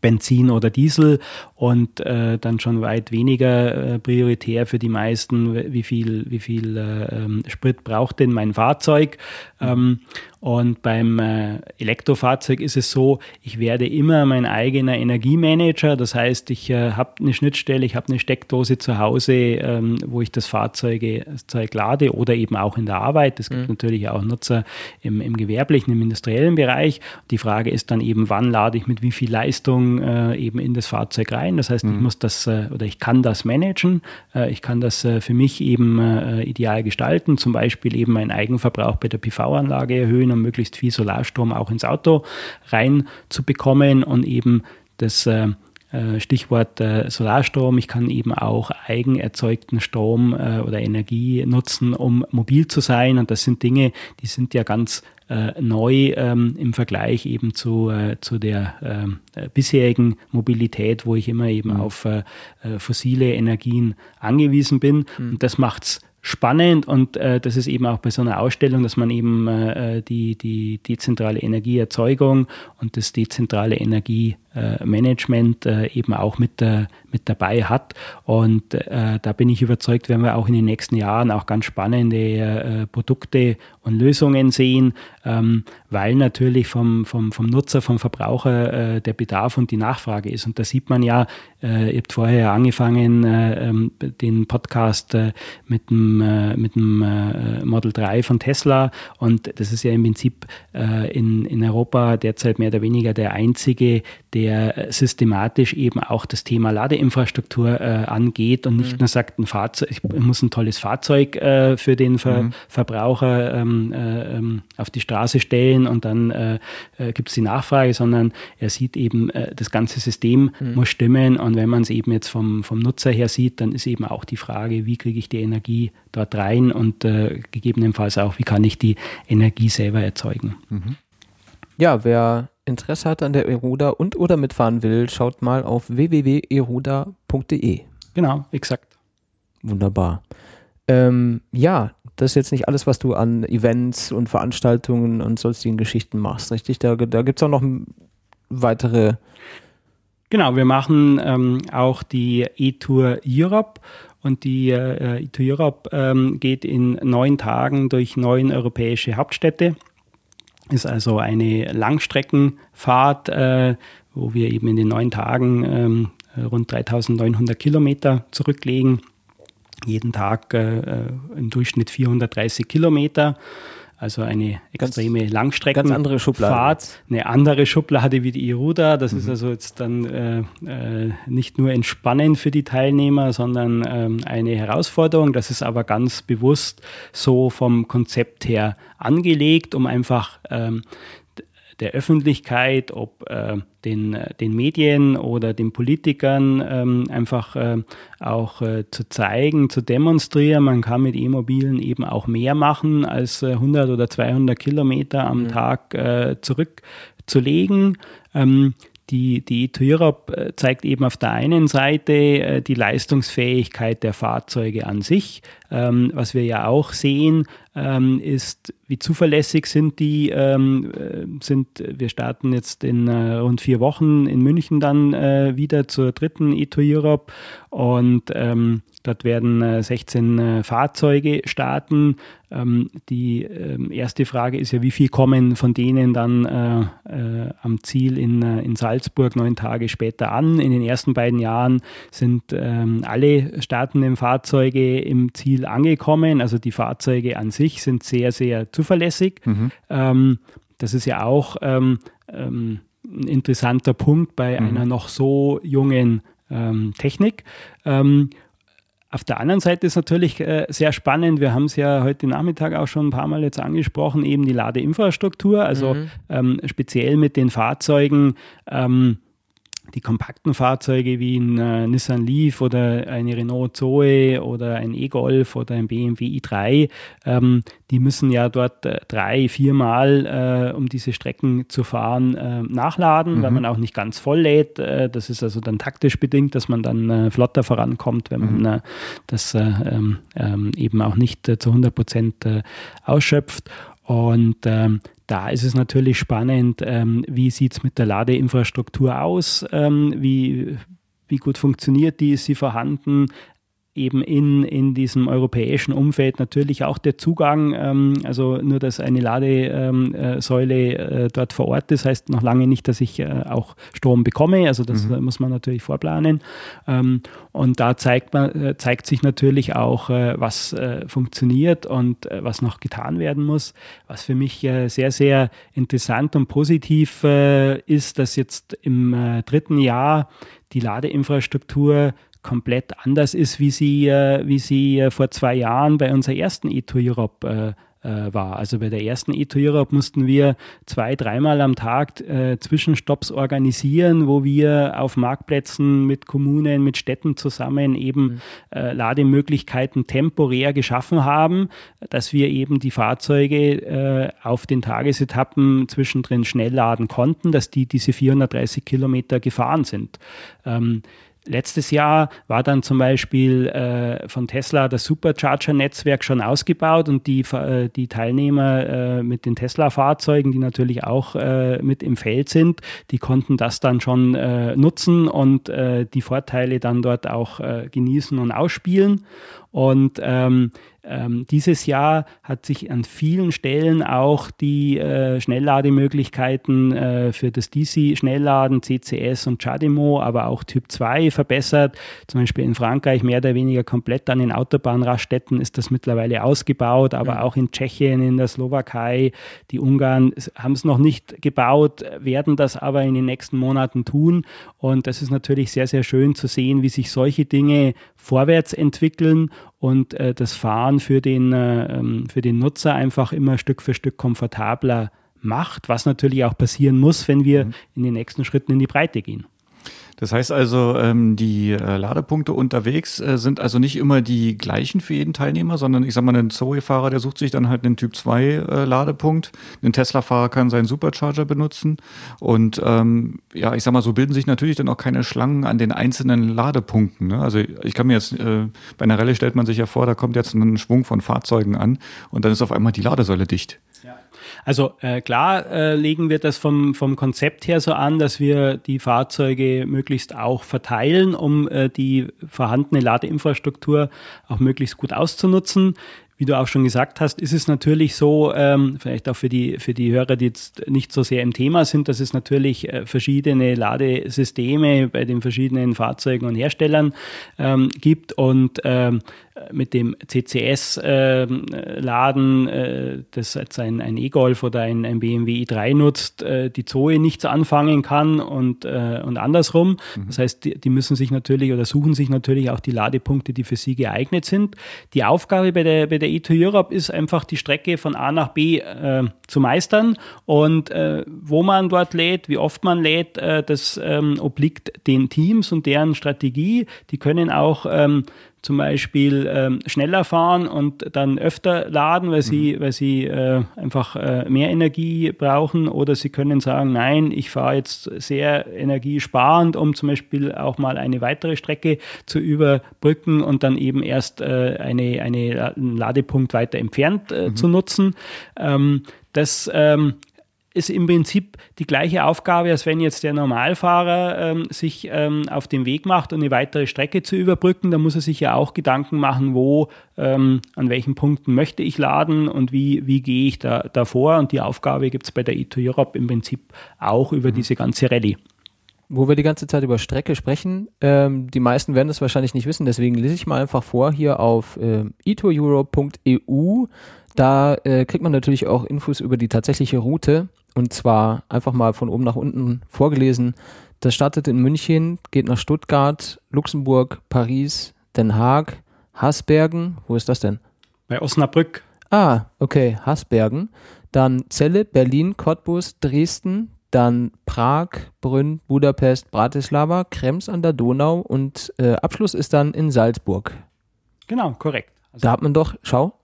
Benzin oder Diesel und äh, dann schon weit weniger äh, prioritär für die meisten, wie viel, wie viel äh, ähm, Sprit braucht denn mein Fahrzeug. Ähm, und beim äh, Elektrofahrzeug ist es so, ich werde immer mein eigener Energiemanager. Das heißt, ich äh, habe eine Schnittstelle, ich habe eine Steckdose zu Hause, ähm, wo ich das Fahrzeug, das Zeug lade oder eben auch in der Arbeit. Es gibt mhm. natürlich auch Nutzer im, im gewerblichen, im industriellen Bereich. Die Frage ist dann eben, wann lade ich mit wie viel Leistung äh, eben in das Fahrzeug rein. Das heißt, mhm. ich muss das oder ich kann das managen. Ich kann das für mich eben ideal gestalten. Zum Beispiel eben meinen Eigenverbrauch bei der PV-Anlage erhöhen um möglichst viel Solarstrom auch ins Auto reinzubekommen und eben das äh, äh, Stichwort äh, Solarstrom. Ich kann eben auch eigenerzeugten Strom oder Energie nutzen, um mobil zu sein. Und das sind Dinge, die sind ja ganz neu ähm, im Vergleich eben zu, zu der ähm, bisherigen Mobilität, wo ich immer eben mhm. auf fossile Energien angewiesen bin. Mhm. Und das macht es spannend und äh, das ist eben auch bei so einer Ausstellung, dass man eben äh, die, die dezentrale Energieerzeugung und das dezentrale Energienutzen Management eben auch mit, mit dabei hat. Und da bin ich überzeugt, werden wir auch in den nächsten Jahren auch ganz spannende Produkte und Lösungen sehen, ähm, weil natürlich vom, vom, vom Nutzer, vom Verbraucher der Bedarf und die Nachfrage ist. Und da sieht man ja, ihr habt vorher angefangen, ähm, den Podcast mit dem, mit dem Model 3 von Tesla und das ist ja im Prinzip in, in Europa derzeit mehr oder weniger der einzige, der systematisch eben auch das Thema Ladeinfrastruktur äh, angeht und nicht mhm. nur sagt, ein Fahrzeug, ich muss ein tolles Fahrzeug äh, für den Ver mhm. Verbraucher ähm, äh, ähm, auf die Straße stellen und dann äh, äh gibt es die Nachfrage, sondern er sieht eben, äh, das ganze System mhm. muss stimmen und wenn man es eben jetzt vom, vom Nutzer her sieht, dann ist eben auch die Frage, wie kriege ich die Energie dort rein und gegebenenfalls auch, wie kann ich die Energie selber erzeugen. Mhm. Ja, wer Interesse hat an der Eruda und oder mitfahren will, schaut mal auf www.eruda.de. Genau, exakt. Wunderbar. Ähm, ja, das ist jetzt nicht alles, was du an Events und Veranstaltungen und sonstigen Geschichten machst, richtig? Da, da gibt es auch noch weitere. Genau, wir machen ähm, auch die E-Tour Europe und die äh, E-Tour Europe ähm, geht in neun Tagen durch neun europäische Hauptstädte. Ist also eine Langstreckenfahrt, äh, wo wir eben in den neun Tagen ähm, rund 3900 Kilometer zurücklegen. Jeden Tag äh, äh im Durchschnitt 430 Kilometer. Also eine extreme ganz, Langstreckenfahrt. Ganz andere Schublade. Eine andere Schublade wie die Iruda. Das mhm. ist also jetzt dann äh, äh, nicht nur entspannend für die Teilnehmer, sondern ähm, eine Herausforderung. Das ist aber ganz bewusst so vom Konzept her angelegt, um einfach ähm, der Öffentlichkeit, ob äh, den, den Medien oder den Politikern ähm, einfach äh, auch äh, zu zeigen, zu demonstrieren. Man kann mit E-Mobilen eben auch mehr machen als 100 äh, oder 200 Kilometer am mhm. Tag äh, zurückzulegen. Ähm, die, die Europe äh, zeigt eben auf der einen Seite äh, die Leistungsfähigkeit der Fahrzeuge an sich. Ähm, was wir ja auch sehen, ähm, ist, wie zuverlässig sind die. Ähm, äh, sind, wir starten jetzt in äh, rund vier Wochen in München dann äh, wieder zur dritten E2 Europe und ähm, Dort werden 16 äh, Fahrzeuge starten. Ähm, die ähm, erste Frage ist ja, wie viel kommen von denen dann äh, äh, am Ziel in, in Salzburg neun Tage später an? In den ersten beiden Jahren sind ähm, alle startenden Fahrzeuge im Ziel angekommen. Also die Fahrzeuge an sich sind sehr, sehr zuverlässig. Mhm. das ist ja auch ein interessanter Punkt bei mhm. einer noch so jungen Technik. Auf der anderen Seite ist natürlich äh, sehr spannend, wir haben es ja heute Nachmittag auch schon ein paar Mal jetzt angesprochen, eben die Ladeinfrastruktur, also mhm. ähm, speziell mit den Fahrzeugen. Ähm, die kompakten Fahrzeuge wie ein äh, Nissan Leaf oder eine Renault Zoe oder ein E-Golf oder ein BMW i3, ähm, die müssen ja dort äh, drei, viermal, äh, um diese Strecken zu fahren, äh, nachladen, mhm. weil man auch nicht ganz voll lädt. Äh, das ist also dann taktisch bedingt, dass man dann äh, flotter vorankommt, wenn man mhm. das ähm, ähm, eben auch nicht zu 100 Prozent ausschöpft. Und ähm, da ist es natürlich spannend, ähm, wie sieht es mit der Ladeinfrastruktur aus, ähm, wie, wie gut funktioniert die, ist sie vorhanden, eben in, in diesem europäischen Umfeld natürlich auch der Zugang, ähm, also nur, dass eine Ladesäule ähm, äh, dort vor Ort ist, heißt noch lange nicht, dass ich äh, auch Strom bekomme, also das mhm. muss man natürlich vorplanen. Ähm, und da zeigt, man, äh, zeigt sich natürlich auch, äh, was äh, funktioniert und äh, was noch getan werden muss. Was für mich sehr, sehr interessant und positiv ist, dass jetzt im dritten Jahr die Ladeinfrastruktur komplett anders ist, wie sie, äh, wie sie äh, vor zwei Jahren bei unserer ersten E2 Europe äh, war. Also bei der ersten E2 Europe mussten wir zwei, dreimal am Tag äh, Zwischenstopps organisieren, wo wir auf Marktplätzen mit Kommunen, mit Städten zusammen eben mhm. äh, Lademöglichkeiten temporär geschaffen haben, dass wir eben die Fahrzeuge äh, auf den Tagesetappen zwischendrin schnell laden konnten, dass die diese 430 Kilometer gefahren sind. Ähm, letztes Jahr war dann zum Beispiel äh, von Tesla das Supercharger-Netzwerk schon ausgebaut und die, äh, die Teilnehmer äh, mit den Tesla-Fahrzeugen, die natürlich auch äh, mit im Feld sind, die konnten das dann schon äh, nutzen und die Vorteile dann dort auch genießen und ausspielen. Und ähm, ähm, dieses Jahr hat sich an vielen Stellen auch die äh, Schnelllademöglichkeiten äh, für das DC-Schnellladen, CCS und CHAdeMO, aber auch Typ 2 verbessert. Zum Beispiel in Frankreich mehr oder weniger komplett an den Autobahnraststätten ist das mittlerweile ausgebaut, aber mhm. auch in Tschechien, in der Slowakei, die Ungarn haben es noch nicht gebaut, werden das aber in den nächsten Monaten tun. Und das ist natürlich sehr, sehr schön zu sehen, wie sich solche Dinge vorwärts entwickeln und äh, das Fahren für den, äh, ähm, für den Nutzer einfach immer Stück für Stück komfortabler macht, was natürlich auch passieren muss, wenn wir mhm. in den nächsten Schritten in die Breite gehen. Das heißt also, ähm, die äh, Ladepunkte unterwegs äh, sind also nicht immer die gleichen für jeden Teilnehmer, sondern ich sag mal, ein Zoe-Fahrer, der sucht sich dann halt einen Typ 2 äh. Ein Tesla-Fahrer kann seinen Supercharger benutzen. Und ähm, ja, ich sag mal, so bilden sich natürlich dann auch keine Schlangen an den einzelnen Ladepunkten. Ne? Also ich kann mir jetzt, bei einer Rallye stellt man sich ja vor, da kommt jetzt ein Schwung von Fahrzeugen an und dann ist auf einmal die Ladesäule dicht. Ja. Also äh, klar äh, legen wir das vom, vom Konzept her so an, dass wir die Fahrzeuge möglichst auch verteilen, um äh, die vorhandene Ladeinfrastruktur auch möglichst gut auszunutzen. Wie du auch schon gesagt hast, ist es natürlich so, ähm, vielleicht auch für die, für die Hörer, die jetzt nicht so sehr im Thema sind, dass es natürlich äh, verschiedene Ladesysteme bei den verschiedenen Fahrzeugen und Herstellern ähm, gibt und ähm, mit dem CCS-Laden, äh, äh, das jetzt ein, ein E-Golf oder ein, ein, BMW i3 nutzt, äh, die Zoe nichts anfangen kann und, äh, und andersrum. Mhm. Das heißt, die, die, müssen sich natürlich oder suchen sich natürlich auch die Ladepunkte, die für sie geeignet sind. Die Aufgabe bei der, bei der E2 Europe ist einfach, die Strecke von A nach B äh, zu meistern und äh, wo man dort lädt, wie oft man lädt, das ähm, obliegt den Teams und deren Strategie. Die können auch ähm, zum Beispiel ähm, schneller fahren und dann öfter laden, weil sie, mhm. weil sie äh, einfach äh, mehr Energie brauchen. Oder sie können sagen, nein, ich fahre jetzt sehr energiesparend, um zum Beispiel auch mal eine weitere Strecke zu überbrücken und dann eben erst äh, eine, eine, einen Ladepunkt weiter entfernt äh, mhm. zu nutzen. Ähm, das ähm, ist im Prinzip die gleiche Aufgabe, als wenn jetzt der Normalfahrer ähm, sich ähm, auf den Weg macht, um eine weitere Strecke zu überbrücken. Da muss er sich ja auch Gedanken machen, wo, ähm, an welchen Punkten möchte ich laden und wie, wie gehe ich da, da vor. Und die Aufgabe gibt es bei der E2 Europe im Prinzip auch über mhm. diese ganze Rallye. Wo wir die ganze Zeit über Strecke sprechen, ähm, die meisten werden das wahrscheinlich nicht wissen, deswegen lese ich mal einfach vor hier auf äh, itoeurope.eu. Da äh, kriegt man natürlich auch Infos über die tatsächliche Route und zwar einfach mal von oben nach unten vorgelesen. Das startet in München, geht nach Stuttgart, Luxemburg, Paris, Den Haag, Hasbergen. Wo ist das denn? Bei Osnabrück. Ah, okay, Hasbergen. Dann Celle, Berlin, Cottbus, Dresden, dann Prag, Brünn, Budapest, Bratislava, Krems an der Donau und äh, Abschluss ist dann in Salzburg. Genau, korrekt. Also da hat man doch, schau,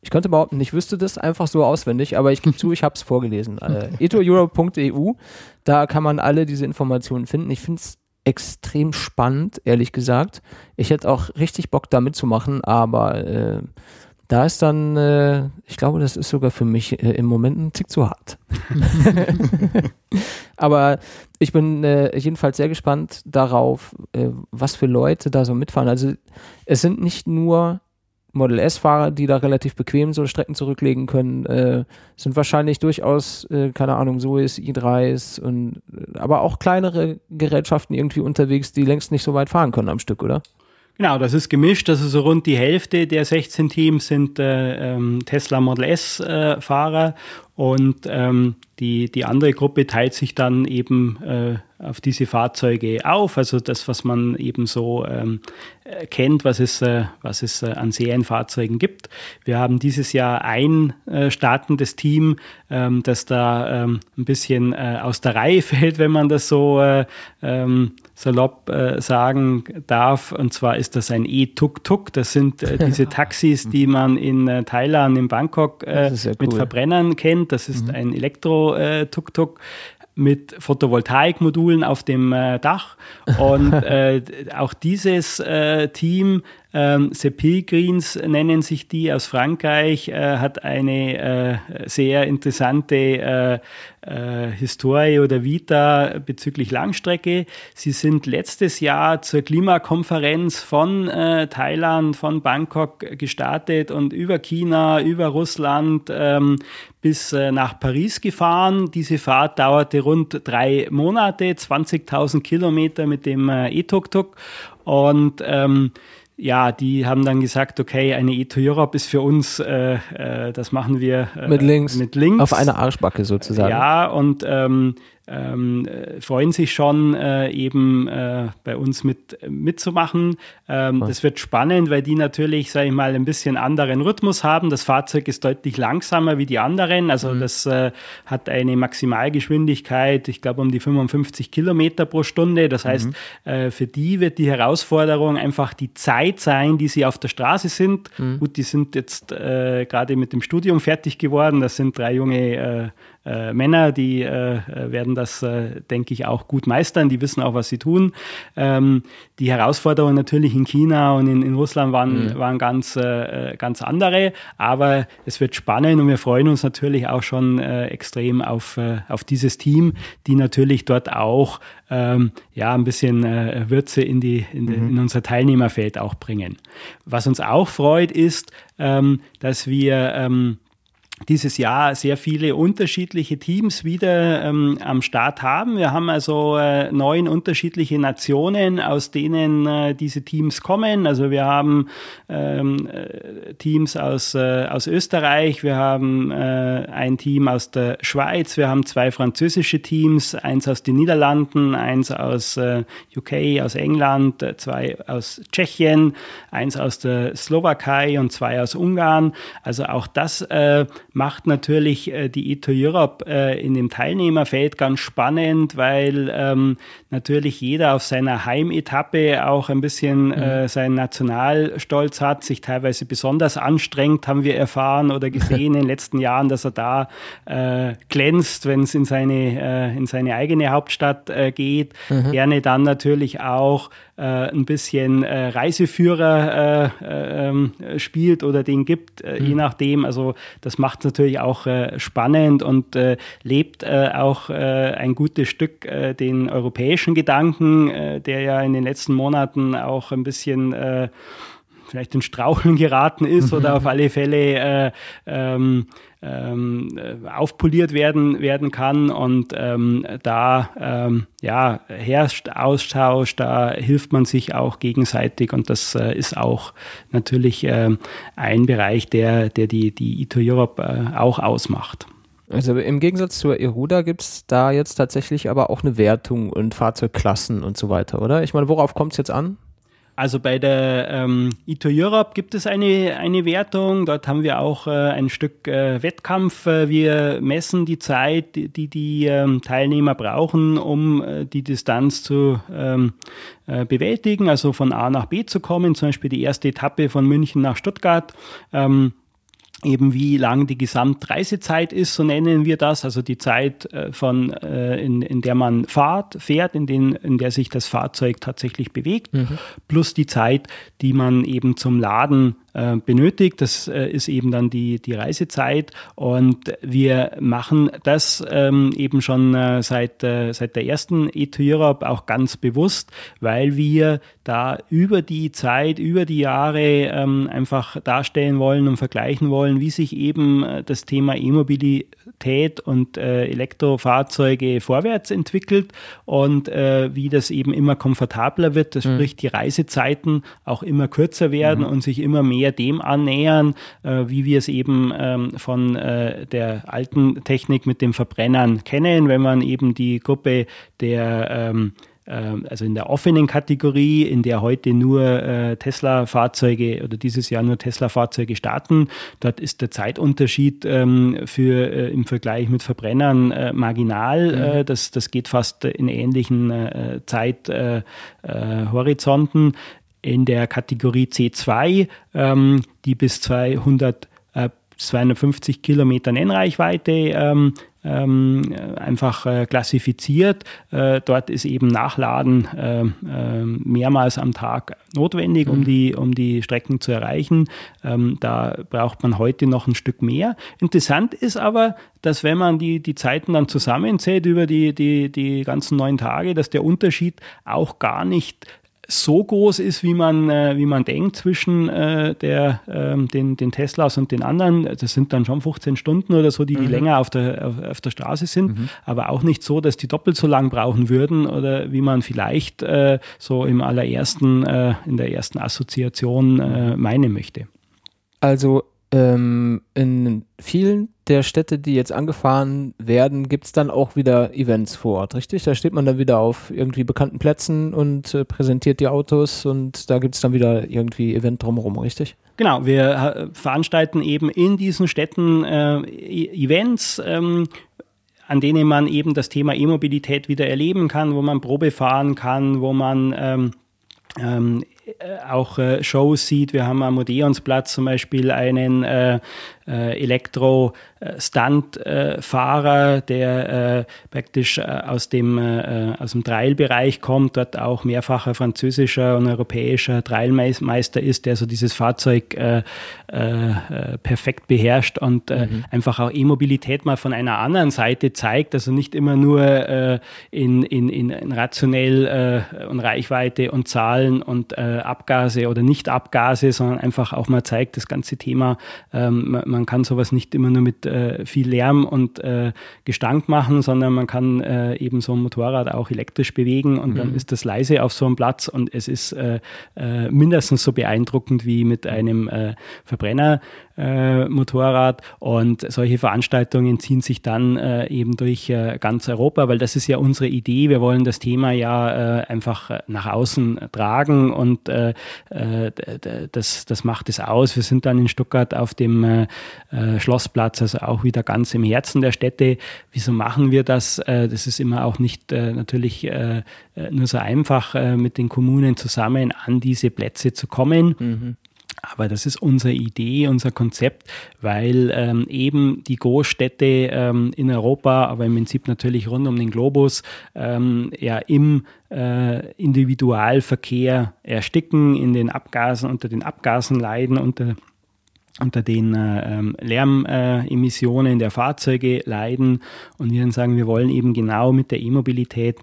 ich könnte behaupten, ich wüsste das einfach so auswendig, aber ich gebe zu, ich habe es vorgelesen. Äh, etoeurope.eu, da kann man alle diese Informationen finden. Ich finde es extrem spannend, ehrlich gesagt. Ich hätte auch richtig Bock da mitzumachen, aber äh, da ist dann, äh, ich glaube, das ist sogar für mich äh, im Moment ein Tick zu hart. aber ich bin äh, jedenfalls sehr gespannt darauf, äh, was für Leute da so mitfahren. Also es sind nicht nur Model S-Fahrer, die da relativ bequem so Strecken zurücklegen können, äh, sind wahrscheinlich durchaus, äh, keine Ahnung, so ist i3s und äh, aber auch kleinere Gerätschaften irgendwie unterwegs, die längst nicht so weit fahren können am Stück, oder? Genau, das ist gemischt. Also so rund die Hälfte der 16 Teams sind äh, ähm, Tesla Model S äh, und ähm, die, die andere Gruppe teilt sich dann eben äh, auf diese Fahrzeuge auf. Also das, was man eben so ähm, kennt, was es, äh, was es äh, an Serienfahrzeugen gibt. Wir haben dieses Jahr ein äh, startendes Team, ähm, das da ähm, ein bisschen äh, aus der Reihe fällt, wenn man das so äh, ähm, salopp äh, sagen darf. Und zwar ist das ein E-Tuk-Tuk. Das sind diese Taxis, die man in Thailand, in Bangkok mit cool. Verbrennern kennt. Das ist mhm. ein Elektro-Tuk-Tuk mit Photovoltaikmodulen auf dem äh, Dach. Und äh, auch dieses äh, Team ähm, Pilgrims nennen sich die aus Frankreich, äh, hat eine äh, sehr interessante äh, Historie oder Vita bezüglich Langstrecke. Sie sind letztes Jahr zur Klimakonferenz von Thailand, von Bangkok gestartet und über China, über Russland ähm, bis nach Paris gefahren. Diese Fahrt dauerte rund drei Monate, 20.000 Kilometer mit dem E-Tuk-Tuk und ähm, ja, die haben dann gesagt, okay, eine E2 Europe ist für uns, äh, äh, das machen wir äh, mit, links, mit links. Auf einer Arschbacke sozusagen. Ja, und ähm, ähm, äh, freuen sich schon, äh, eben äh, bei uns mit, mitzumachen. Ähm, das wird spannend, weil die natürlich, sage ich mal, ein bisschen anderen Rhythmus haben. Das Fahrzeug ist deutlich langsamer wie die anderen. Also mhm. das äh, hat eine Maximalgeschwindigkeit, ich glaube, um die 55 Kilometer pro Stunde. Das heißt, mhm. Äh, für die wird die Herausforderung einfach die Zeit sein, die sie auf der Straße sind. Mhm. Gut, die sind jetzt äh, gerade mit dem Studium fertig geworden. Das sind drei junge äh, Männer, die äh, werden das, äh, denke ich, auch gut meistern. Die wissen auch, was sie tun. Ähm, die Herausforderungen natürlich in China und in, in Russland waren, mhm. waren ganz, äh, ganz andere. Aber es wird spannend und wir freuen uns natürlich auch schon äh, extrem auf, äh, auf dieses Team, die natürlich dort auch ähm, ja, ein bisschen Würze in, die, in, mhm. in unser Teilnehmerfeld auch bringen. Was uns auch freut, ist, ähm, dass wir ähm, dieses Jahr sehr viele unterschiedliche Teams wieder ähm, am Start haben. Wir haben also äh, neun unterschiedliche Nationen, aus denen äh, diese Teams kommen. Also wir haben ähm, äh, Teams aus, äh, aus Österreich, wir haben äh, ein Team aus der Schweiz, wir haben zwei französische Teams, eins aus den Niederlanden, eins aus äh, UK, aus England, zwei aus Tschechien, eins aus der Slowakei und zwei aus Ungarn. Also auch das macht natürlich äh, die Eto Europe äh, in dem Teilnehmerfeld ganz spannend, weil ähm, natürlich jeder auf seiner Heimetappe auch ein bisschen äh, mhm. seinen Nationalstolz hat, sich teilweise besonders anstrengt, haben wir erfahren oder gesehen in den letzten Jahren, dass er da äh, glänzt, wenn es in seine, äh, in seine eigene Hauptstadt äh, geht. Mhm. Gerne dann natürlich auch äh, ein bisschen äh, Reiseführer äh, äh ähm, spielt oder den gibt, äh, mhm. je nachdem. Also das macht natürlich auch äh, spannend und lebt auch ein gutes Stück den europäischen Gedanken, der ja in den letzten Monaten auch ein bisschen vielleicht in Straucheln geraten ist oder auf alle Fälle äh, ähm, ähm, aufpoliert werden, werden kann. Und ähm, da ähm, ja, herrscht Austausch, da hilft man sich auch gegenseitig und das äh, ist auch natürlich äh, ein Bereich, der, der die, die ITO Europe äh, auch ausmacht. Also im Gegensatz zur Eruda gibt es da jetzt tatsächlich aber auch eine Wertung und Fahrzeugklassen und so weiter, oder? Ich meine, worauf kommt es jetzt an? Also bei der ähm, ITO Europe gibt es eine, eine Wertung. Dort haben wir auch äh, ein Stück äh, Wettkampf. Äh, wir messen die Zeit, die die ähm, Teilnehmer brauchen, um äh, die Distanz zu ähm, äh, bewältigen, also von A nach B zu kommen. Zum Beispiel die erste Etappe von München nach Stuttgart. Ähm, eben wie lang die Gesamtreisezeit ist, so nennen wir das, also die Zeit äh, von äh, in, in der man fahrt, fährt, in, den, in der sich das Fahrzeug tatsächlich bewegt, mhm. plus die Zeit, die man eben zum Laden äh, benötigt. Das äh, ist eben dann die, die Reisezeit. Und wir machen das ähm, eben schon äh, seit, seit der ersten ETO Europe auch ganz bewusst, weil wir da über die Zeit, über die Jahre ähm, einfach darstellen wollen und vergleichen wollen, wie sich eben das Thema E-Mobilität und äh, Elektrofahrzeuge vorwärts entwickelt und wie das eben immer komfortabler wird. Das mhm. sprich, die Reisezeiten auch immer kürzer werden mhm. und sich immer mehr dem annähern, äh, wie wir es eben ähm, von äh, der alten Technik mit den Verbrennern kennen, wenn man eben die Gruppe der ähm, äh, also in der offenen Kategorie, in der heute nur äh, Tesla-Fahrzeuge oder dieses Jahr nur Tesla-Fahrzeuge starten. Dort ist der Zeitunterschied ähm, für, äh, im Vergleich mit Verbrennern äh, marginal. Mhm. Das, das geht fast in ähnlichen äh, Zeithorizonten in der Kategorie C2, ähm, die bis 200 250 äh, Kilometer Nennreichweite ähm, ähm, einfach äh, klassifiziert. Äh, dort ist eben Nachladen äh, äh mehrmals am Tag notwendig, um, mhm. die, um die Strecken zu erreichen. Ähm, da braucht man heute noch ein Stück mehr. Interessant ist aber, dass wenn man die, die Zeiten dann zusammenzählt über die, die, die ganzen neun Tage, dass der Unterschied auch gar nicht so groß ist, wie man, äh, wie man denkt zwischen äh, der, ähm, den, den Teslas und den anderen. Das sind dann schon 15 Stunden oder so, die, die mhm. länger auf der, auf, auf, der Straße sind, mhm. aber auch nicht so, dass die doppelt so lang brauchen würden oder wie man vielleicht äh, so im allerersten, äh, in der ersten Assoziation äh, meinen möchte. Also ähm, in vielen der Städte, die jetzt angefahren werden, gibt es dann auch wieder Events vor Ort, richtig? Da steht man dann wieder auf irgendwie bekannten Plätzen und äh, präsentiert die Autos und da gibt es dann wieder irgendwie Event drumherum, richtig? Genau, wir äh, veranstalten eben in diesen Städten äh, e Events, ähm, an denen man eben das Thema E-Mobilität wieder erleben kann, wo man Probe fahren kann, wo man ähm, ähm, auch äh, Shows sieht. Wir haben am Odeonsplatz zum Beispiel einen äh, äh, Elektro-Stunt-Fahrer, äh, der äh, praktisch äh, aus dem, aus dem Trailbereich kommt, dort auch mehrfacher französischer und europäischer Trailmeister ist, der so dieses Fahrzeug perfekt beherrscht und mhm. einfach auch E-Mobilität mal von einer anderen Seite zeigt, also nicht immer nur in, in, in rationell und Reichweite und Zahlen und Abgase oder Nicht-Abgase, sondern einfach auch mal zeigt, das ganze Thema, ähm, man kann sowas nicht immer nur mit äh, viel Lärm und äh, Gestank machen, sondern man kann äh, eben so ein Motorrad auch elektrisch bewegen und mhm. dann ist das leise auf so einem Platz und es ist äh, äh, mindestens so beeindruckend wie mit einem äh, Verbrenner äh, Motorrad. Und solche Veranstaltungen ziehen sich dann äh, eben durch äh, ganz Europa, weil das ist ja unsere Idee. Wir wollen das Thema ja äh, einfach äh, nach außen tragen und äh, das, das macht es aus. Wir sind dann in Stuttgart auf dem Schlossplatz, also auch wieder ganz im Herzen der Städte. Wieso machen wir das? das ist immer auch nicht natürlich nur so einfach, mit den Kommunen zusammen an diese Plätze zu kommen. Mhm. Aber das ist unsere Idee, unser Konzept, weil ähm, eben die Großstädte ähm, in Europa, aber im Prinzip natürlich rund um den Globus, ähm, ja im äh, Individualverkehr ersticken, in den Abgasen, unter den Abgasen leiden, unter unter den äh, ähm, Lärmemissionen der Fahrzeuge leiden. Und wir dann sagen, wir wollen eben genau mit der E-Mobilität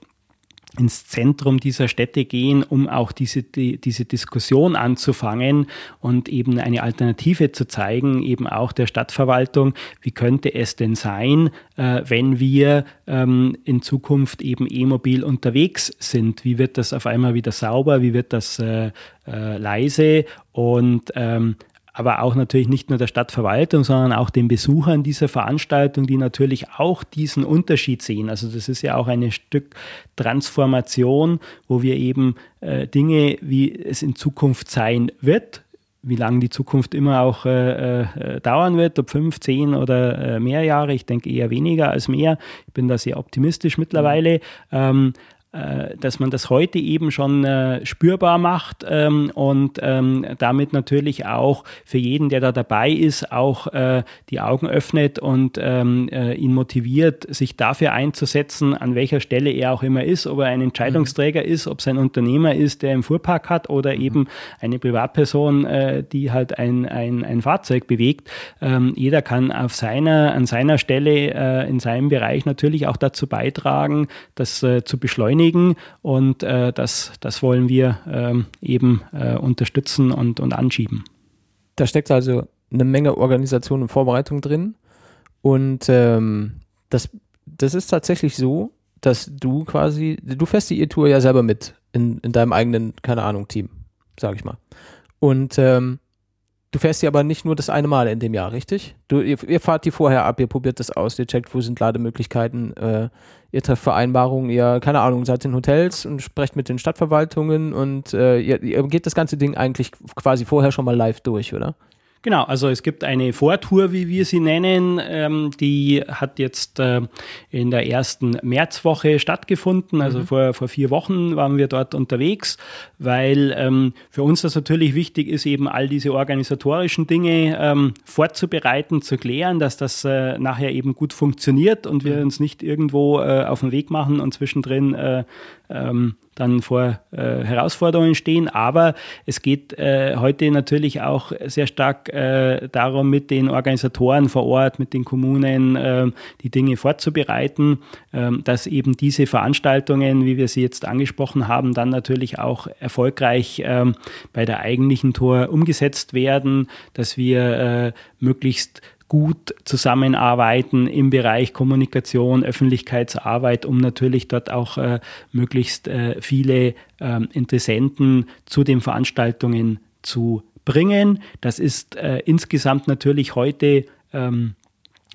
ins Zentrum dieser Städte gehen, um auch diese, die, diese Diskussion anzufangen und eben eine Alternative zu zeigen, eben auch der Stadtverwaltung, wie könnte es denn sein, äh, wenn wir ähm, in Zukunft eben e-mobil unterwegs sind? Wie wird das auf einmal wieder sauber? Wie wird das äh, äh, leise? Und ähm, aber auch natürlich nicht nur der Stadtverwaltung, sondern auch den Besuchern dieser Veranstaltung, die natürlich auch diesen Unterschied sehen. Also das ist ja auch ein Stück Transformation, wo wir eben äh, Dinge, wie es in Zukunft sein wird, wie lange die Zukunft immer auch äh, äh, dauern wird, ob fünf, zehn oder äh, mehr Jahre. Ich denke eher weniger als mehr. Ich bin da sehr optimistisch mittlerweile. Ähm, äh, dass man das heute eben schon äh, spürbar macht ähm, und ähm, damit natürlich auch für jeden, der da dabei ist, auch äh, die Augen öffnet und ähm, äh, ihn motiviert, sich dafür einzusetzen, an welcher Stelle er auch immer ist, ob er ein Entscheidungsträger mhm. ist, ob es ein Unternehmer ist, der im Fuhrpark hat oder mhm. eben eine Privatperson, äh, die halt ein, ein, ein Fahrzeug bewegt. Ähm, jeder kann auf seiner, an seiner Stelle äh, in seinem Bereich natürlich auch dazu beitragen, das zu beschleunigen beschleunigen und äh, das, das wollen wir ähm, eben äh, unterstützen und, und anschieben. Da steckt also eine Menge Organisation und Vorbereitung drin und ähm, das, das ist tatsächlich so, dass du quasi, du fährst die E-Tour ja selber mit in, in deinem eigenen, keine Ahnung, Team, sag ich mal. Und ähm, Du fährst sie aber nicht nur das eine Mal in dem Jahr, richtig? Du, ihr, ihr fahrt die vorher ab, ihr probiert das aus, ihr checkt, wo sind Lademöglichkeiten, äh, ihr trefft Vereinbarungen, ihr, keine Ahnung, seid in Hotels und sprecht mit den Stadtverwaltungen und äh, ihr, ihr geht das ganze Ding eigentlich quasi vorher schon mal live durch, oder? Genau, also es gibt eine Vortour, wie wir sie nennen, ähm, die hat jetzt äh, in der ersten Märzwoche stattgefunden. Also mhm. vor, vor vier Wochen waren wir dort unterwegs, weil ähm, für uns das natürlich wichtig ist, eben all diese organisatorischen Dinge ähm, vorzubereiten, zu klären, dass das äh, nachher eben gut funktioniert und wir mhm. uns nicht irgendwo äh, auf den Weg machen und zwischendrin äh, ähm, dann vor äh, Herausforderungen stehen. Aber es geht äh, heute natürlich auch sehr stark äh, darum, mit den Organisatoren vor Ort, mit den Kommunen äh, die Dinge vorzubereiten, äh, dass eben diese Veranstaltungen, wie wir sie jetzt angesprochen haben, dann natürlich auch erfolgreich äh, bei der eigentlichen Tour umgesetzt werden, dass wir äh, möglichst gut zusammenarbeiten im Bereich Kommunikation, Öffentlichkeitsarbeit, um natürlich dort auch äh, möglichst äh, viele äh, Interessenten zu den Veranstaltungen zu bringen. Das ist äh, insgesamt natürlich heute ähm,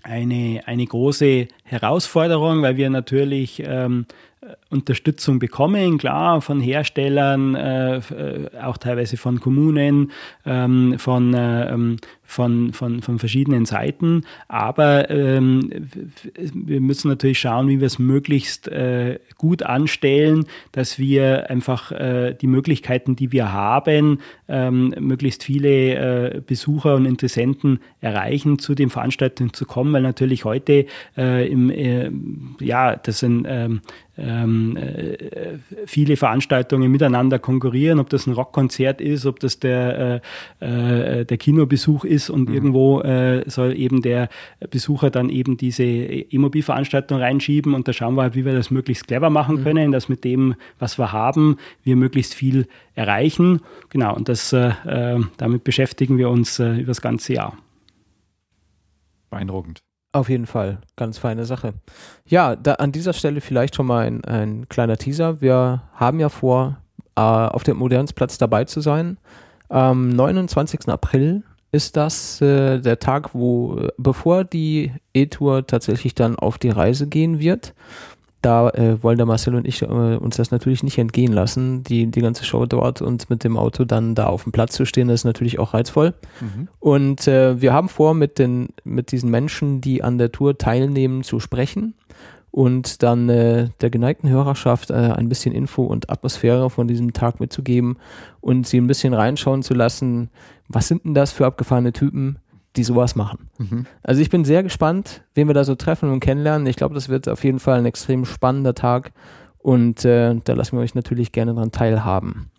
eine, eine große Herausforderung, weil wir natürlich ähm, Unterstützung bekommen, klar, von Herstellern, äh, äh, auch teilweise von Kommunen, ähm, von, äh, ähm, von, von, von verschiedenen Seiten. Aber ähm, wir müssen natürlich schauen, wie wir es möglichst äh, gut anstellen, dass wir einfach äh, die Möglichkeiten, die wir haben, ähm, möglichst viele äh, Besucher und Interessenten erreichen, zu den Veranstaltungen zu kommen, weil natürlich heute im, ja, das sind ähm, ähm, äh, viele Veranstaltungen miteinander konkurrieren, ob das ein Rockkonzert ist, ob das der, äh, äh, der Kinobesuch ist und mhm. irgendwo äh, soll eben der Besucher dann eben diese Immobilienveranstaltung reinschieben und da schauen wir halt, wie wir das möglichst clever machen mhm. können, dass mit dem, was wir haben, wir möglichst viel erreichen. Genau, und das, äh, äh, damit beschäftigen wir uns über das ganze Jahr. Beeindruckend. Auf jeden Fall, ganz feine Sache. Ja, da an dieser Stelle vielleicht schon mal ein, ein kleiner Teaser. Wir haben ja vor, äh, auf dem Modernsplatz dabei zu sein. Am 29. April ist das äh, der Tag, wo, bevor die E-Tour tatsächlich dann auf die Reise gehen wird da äh, wollen der Marcel und ich äh, uns das natürlich nicht entgehen lassen, die, die ganze Show dort und mit dem Auto dann da auf dem Platz zu stehen, das ist natürlich auch reizvoll. Mhm. Und äh, wir haben vor, mit, den, mit diesen Menschen, die an der Tour teilnehmen, zu sprechen und dann äh, der geneigten Hörerschaft äh, ein bisschen Info und Atmosphäre von diesem Tag mitzugeben und sie ein bisschen reinschauen zu lassen, was sind denn das für abgefahrene Typen, die sowas machen. Mhm. Also ich bin sehr gespannt, wen wir da so treffen und kennenlernen. Ich glaube, das wird auf jeden Fall ein extrem spannender Tag und äh, da lassen wir euch natürlich gerne daran teilhaben.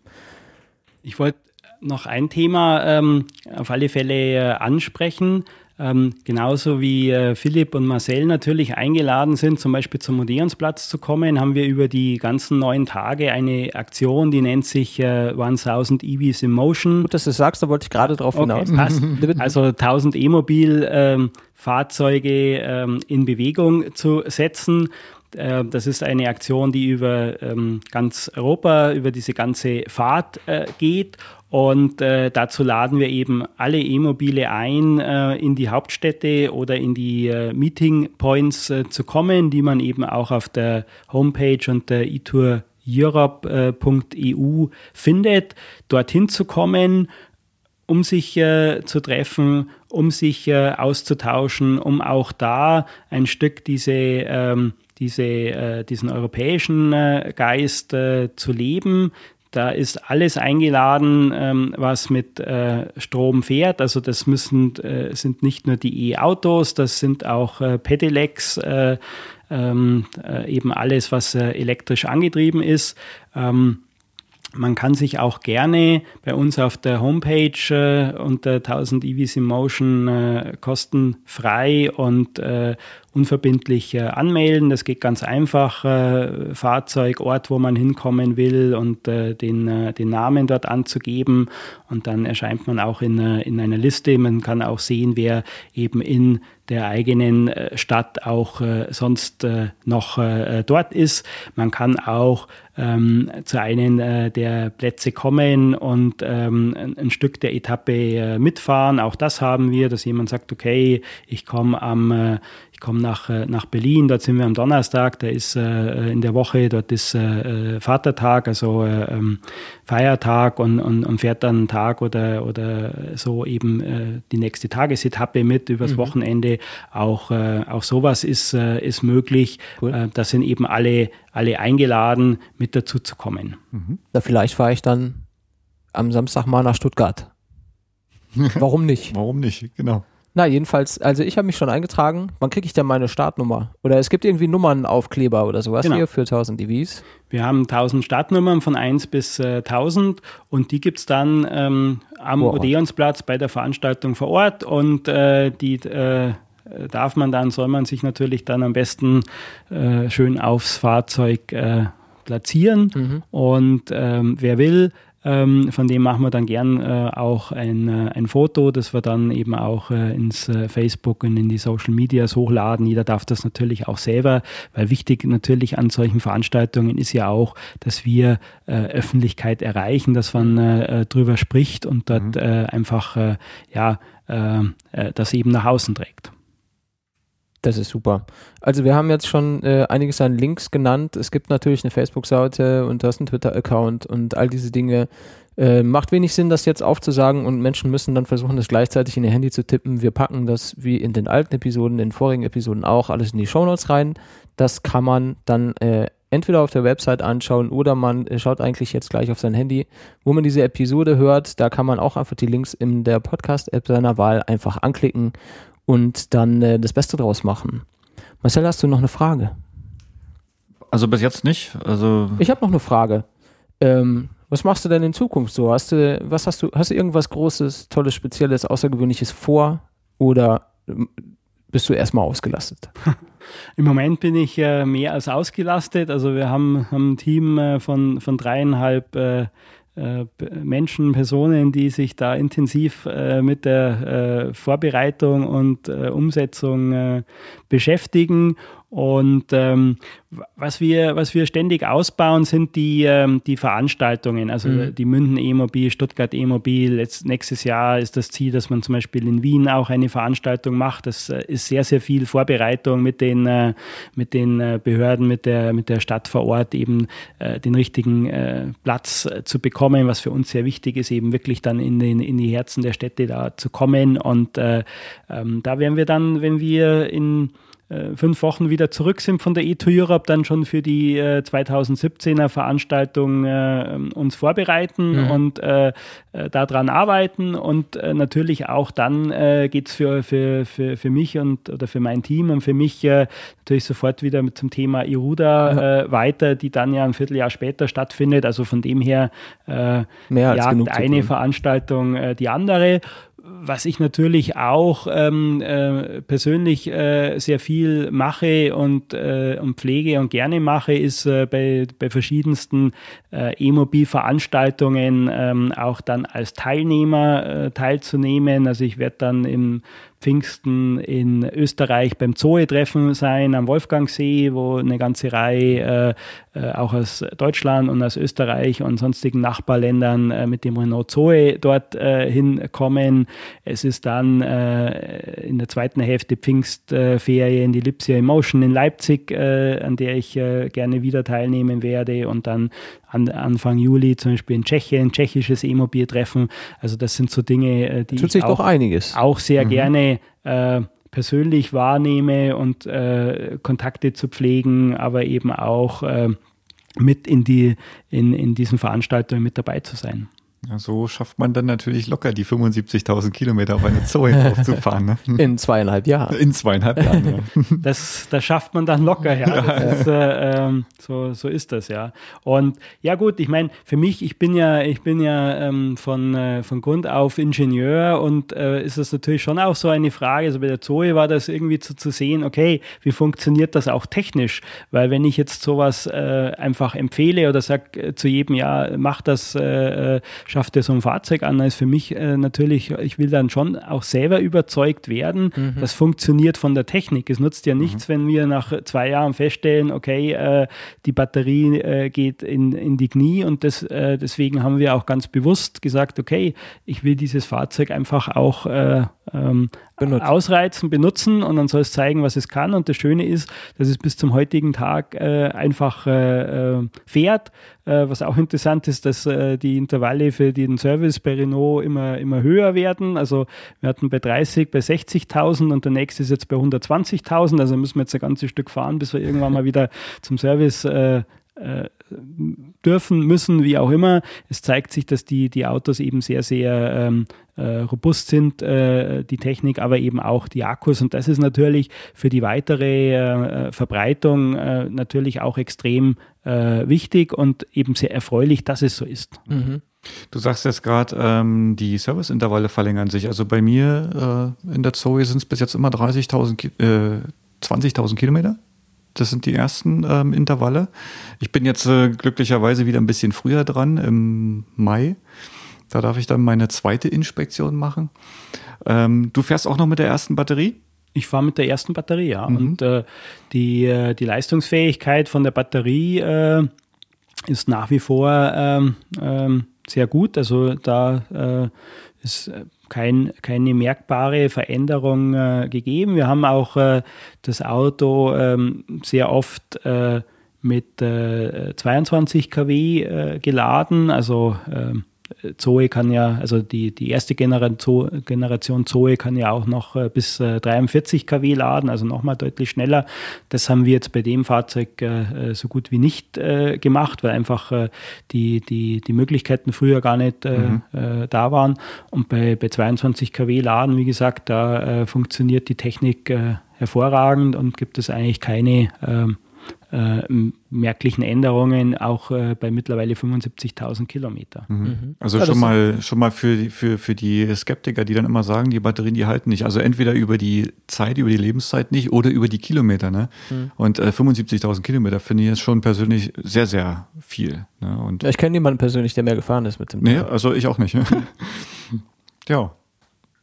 Ich wollte noch ein Thema ähm, auf alle Fälle äh, ansprechen. Ähm, genauso wie äh, Philipp und Marcel natürlich eingeladen sind, zum Beispiel zum Odeonsplatz zu kommen, haben wir über die ganzen neun Tage eine Aktion, die nennt sich äh, 1000 EVs in Motion. Gut, dass du sagst, da wollte ich gerade drauf okay, hinaus. Passt. Also 1000 E-Mobil ähm, ähm, in Bewegung zu setzen. Äh, das ist eine Aktion, die über ähm, ganz Europa, über diese ganze Fahrt äh, geht und äh, dazu laden wir eben alle E-Mobile ein, äh, in die Hauptstädte oder in die äh, Meeting Points äh, zu kommen, die man eben auch auf der Homepage unter etoureurope.eu findet, dorthin zu kommen, um sich äh, zu treffen, um sich äh, auszutauschen, um auch da ein Stück diese ähm, diese, äh, diesen europäischen äh, Geist äh, zu leben, da ist alles eingeladen, ähm, was mit äh, Strom fährt. Also das müssen, äh, sind nicht nur die E-Autos, das sind auch äh, Pedelecs, äh, ähm, äh, eben alles, was elektrisch angetrieben ist. Ähm, man kann sich auch gerne bei uns auf der Homepage äh, unter 1000 EVs in Motion äh, kostenfrei und äh, unverbindlich äh, anmelden. Das geht ganz einfach. Äh, Fahrzeug, Ort, wo man hinkommen will und äh, den, äh, den Namen dort anzugeben. Und dann erscheint man auch in, äh, in einer Liste. Man kann auch sehen, wer eben in der eigenen äh, Stadt auch sonst noch dort ist. Man kann auch ähm, zu einem der Plätze kommen und ähm, ein, Stück der Etappe mitfahren. Auch das haben wir, dass jemand sagt, okay, ich komme am, ich komme nach, äh, nach Berlin. Dort sind wir am Donnerstag. Da ist äh, in der Woche, dort ist äh, Vatertag, also äh, ähm, Feiertag und, und, und, fährt dann einen Tag oder, oder so eben äh, die nächste Tagesetappe mit übers mhm. Wochenende. Auch, äh, auch sowas ist, ist möglich. Cool. da sind eben alle, alle eingeladen, mit dazu zu kommen. Mhm. Na, vielleicht fahre ich dann am Samstag mal nach Stuttgart. Warum nicht? Warum nicht, genau. Na, jedenfalls, also ich habe mich schon eingetragen. Wann kriege ich denn meine Startnummer? Oder es gibt irgendwie Nummernaufkleber oder sowas genau. hier für 1000 DVs. Wir haben 1000 Startnummern von 1 bis äh, 1000 und die gibt es dann ähm, am Boah. Odeonsplatz bei der Veranstaltung vor Ort und äh, die äh, darf man dann, soll man sich natürlich dann am besten äh, schön aufs Fahrzeug äh, platzieren. Mhm. Und ähm, wer will, ähm, von dem machen wir dann gern äh, auch ein, äh, ein Foto, das wir dann eben auch äh, ins äh, Facebook und in die Social Medias hochladen. Jeder darf das natürlich auch selber, weil wichtig natürlich an solchen Veranstaltungen ist ja auch, dass wir äh, Öffentlichkeit erreichen, dass man äh, drüber spricht und dort mhm. einfach ja, das eben nach außen trägt. Das ist super. Also wir haben jetzt schon äh, einiges an Links genannt. Es gibt natürlich eine Facebook-Seite und das ist ein Twitter-Account und all diese Dinge. Äh, macht wenig Sinn, das jetzt aufzusagen und Menschen müssen dann versuchen, das gleichzeitig in ihr Handy zu tippen. Wir packen das wie in den alten Episoden, in den vorigen Episoden auch alles in die Shownotes rein. Das kann man dann äh, entweder auf der Website anschauen oder man äh, schaut eigentlich jetzt gleich auf sein Handy, wo man diese Episode hört. Da kann man auch einfach die Links in der Podcast-App seiner Wahl einfach anklicken und dann äh, das Beste draus machen. Marcel, hast du noch eine Frage? Also bis jetzt nicht. Also ich habe noch eine Frage. Ähm, was machst du denn in Zukunft so? Hast du, was hast du, hast du irgendwas Großes, Tolles, Spezielles, Außergewöhnliches vor oder ähm, bist du erstmal ausgelastet? Im Moment bin ich äh, mehr als ausgelastet. Also wir haben, haben ein Team äh, von, von dreieinhalb äh, äh, Menschen, Personen, die sich da intensiv äh, mit der äh, Vorbereitung und äh, Umsetzung äh, beschäftigen und ähm, was, wir, was wir ständig ausbauen, sind die, ähm, die Veranstaltungen. Also mhm. die München E-Mobil, Stuttgart E-Mobil. Nächstes Jahr ist das Ziel, dass man zum Beispiel in Wien auch eine Veranstaltung macht. Das äh, ist sehr, sehr viel Vorbereitung mit den, äh, mit den äh, Behörden, mit der, mit der Stadt vor Ort, eben äh, den richtigen Platz zu bekommen, was für uns sehr wichtig ist, eben wirklich dann in, den, in die Herzen der Städte da zu kommen. Und ähm, da werden wir dann, wenn wir in äh, fünf Wochen wieder zurück sind von der E2 Europe, dann schon für die äh, 2017er Veranstaltung äh, uns vorbereiten mhm. und äh, äh daran arbeiten. Und äh, natürlich auch dann äh, geht es für, für, für, für mich und oder für mein Team und für mich natürlich sofort wieder mit zum Thema Iruda mhm. weiter, die dann ja ein Vierteljahr später stattfindet. Also von dem her jagt eine Veranstaltung die andere was ich natürlich auch ähm, äh, persönlich äh, sehr viel mache und, äh, und pflege und gerne mache, ist äh, bei, bei verschiedensten äh, E-Mobil-Veranstaltungen ähm, auch dann als Teilnehmer äh, teilzunehmen. Also ich werde dann im Pfingsten in Österreich beim Zoe-Treffen sein am Wolfgangsee, wo eine ganze Reihe äh, äh, auch aus Deutschland und aus Österreich und sonstigen Nachbarländern äh, mit dem Renault Zoe dort äh, hinkommen. Es ist dann äh, in der zweiten Hälfte Pfingstferien die Lipsia Emotion in Leipzig, äh, an der ich gerne wieder teilnehmen werde und dann an, Anfang Juli zum Beispiel in Tschechien, tschechisches E-Mobil-Treffen. Also das sind so Dinge, die Tut ich auch, auch, sehr mhm. gerne äh, persönlich wahrnehme und äh, Kontakte zu pflegen, aber eben auch äh, mit in, die, in, in diesen Veranstaltungen mit dabei zu sein. Ja, so schafft man dann natürlich locker die 75.000 Kilometer auf eine Zoe aufzufahren. Ne? In zweieinhalb Jahren. In zweieinhalb Jahren, ja. Das, das schafft man dann locker, ja. ja. Ist, äh, ähm, so, so ist das, ja. Und ja gut, ich meine, für mich, ich bin ja, ich bin ja ähm, von, äh, von Grund auf Ingenieur und äh, ist das natürlich schon auch so eine Frage. Also bei der Zoe war das irgendwie zu, zu sehen, okay, wie funktioniert das auch technisch? Weil wenn ich jetzt sowas äh, einfach empfehle oder sage äh, zu jedem, ja, mach das, äh, schafft er so ein Fahrzeug an, ist für mich äh, natürlich, ich will dann schon auch selber überzeugt werden, mhm. das funktioniert von der Technik. Es nutzt ja nichts, mhm. wenn wir nach zwei Jahren feststellen, okay, äh, die Batterie äh, geht in, in die Knie und das, äh, deswegen haben wir auch ganz bewusst gesagt, okay, ich will dieses Fahrzeug einfach auch äh, ähm, ausreizen, benutzen und dann soll es zeigen, was es kann. Und das Schöne ist, dass es bis zum heutigen Tag äh, einfach äh, äh fährt. Äh, was auch interessant ist, dass äh, die Intervalle für den Service bei Renault immer, immer höher werden. Also wir hatten bei 30, bei 60.000 und der nächste ist jetzt bei 120.000. Also müssen wir jetzt ein ganzes Stück fahren, bis wir irgendwann mal wieder zum Service äh, äh, dürfen, müssen, wie auch immer. Es zeigt sich, dass die, die Autos eben sehr, sehr ähm, äh, robust sind, äh, die Technik, aber eben auch die Akkus. Und das ist natürlich für die weitere äh, Verbreitung äh, natürlich auch extrem äh, wichtig und eben sehr erfreulich, dass es so ist. Mhm. Du sagst jetzt gerade, ähm, die Serviceintervalle verlängern sich. Also bei mir in der Zoe sind es bis jetzt immer 30.000, 20.000 Kilometer das sind die ersten ähm, Intervalle. Ich bin jetzt äh, glücklicherweise wieder ein bisschen früher dran, im Mai. Da darf ich dann meine zweite Inspektion machen. Ähm, du fährst auch noch mit der ersten Batterie? Ich fahre mit der ersten Batterie, ja. Mhm. Und äh, die, äh, die Leistungsfähigkeit von der Batterie äh, ist nach wie vor ähm, ähm, sehr gut. Also da äh, ist äh, kein, keine merkbare Veränderung äh, gegeben. Wir haben auch äh, das Auto ähm, sehr oft äh, mit 22 äh, kW äh, geladen, also ähm, Zoe kann ja, also die, die erste Generation, Zoe kann ja auch noch äh, bis 43 äh, kW laden, also nochmal deutlich schneller. Das haben wir jetzt bei dem Fahrzeug äh, so gut wie nicht gemacht, weil einfach die, die, die Möglichkeiten früher gar nicht mhm. da waren. Und bei, bei 22 kW laden, wie gesagt, da funktioniert die Technik hervorragend und gibt es eigentlich keine ähm, äh, merklichen Änderungen auch äh, bei mittlerweile 75.000 Kilometer. Mhm. mhm. Also ja, schon mal schon mal für, für, für die Skeptiker, die dann immer sagen, die Batterien, die halten nicht. Also entweder über die Zeit, über die Lebenszeit nicht oder über die Kilometer. Ne? Mhm. Und äh, 75.000 Kilometer finde ich jetzt schon persönlich sehr, sehr viel. Ne? Und ja, ich kenne niemanden persönlich, der mehr gefahren ist mit dem. Nee, also ich auch nicht. ja.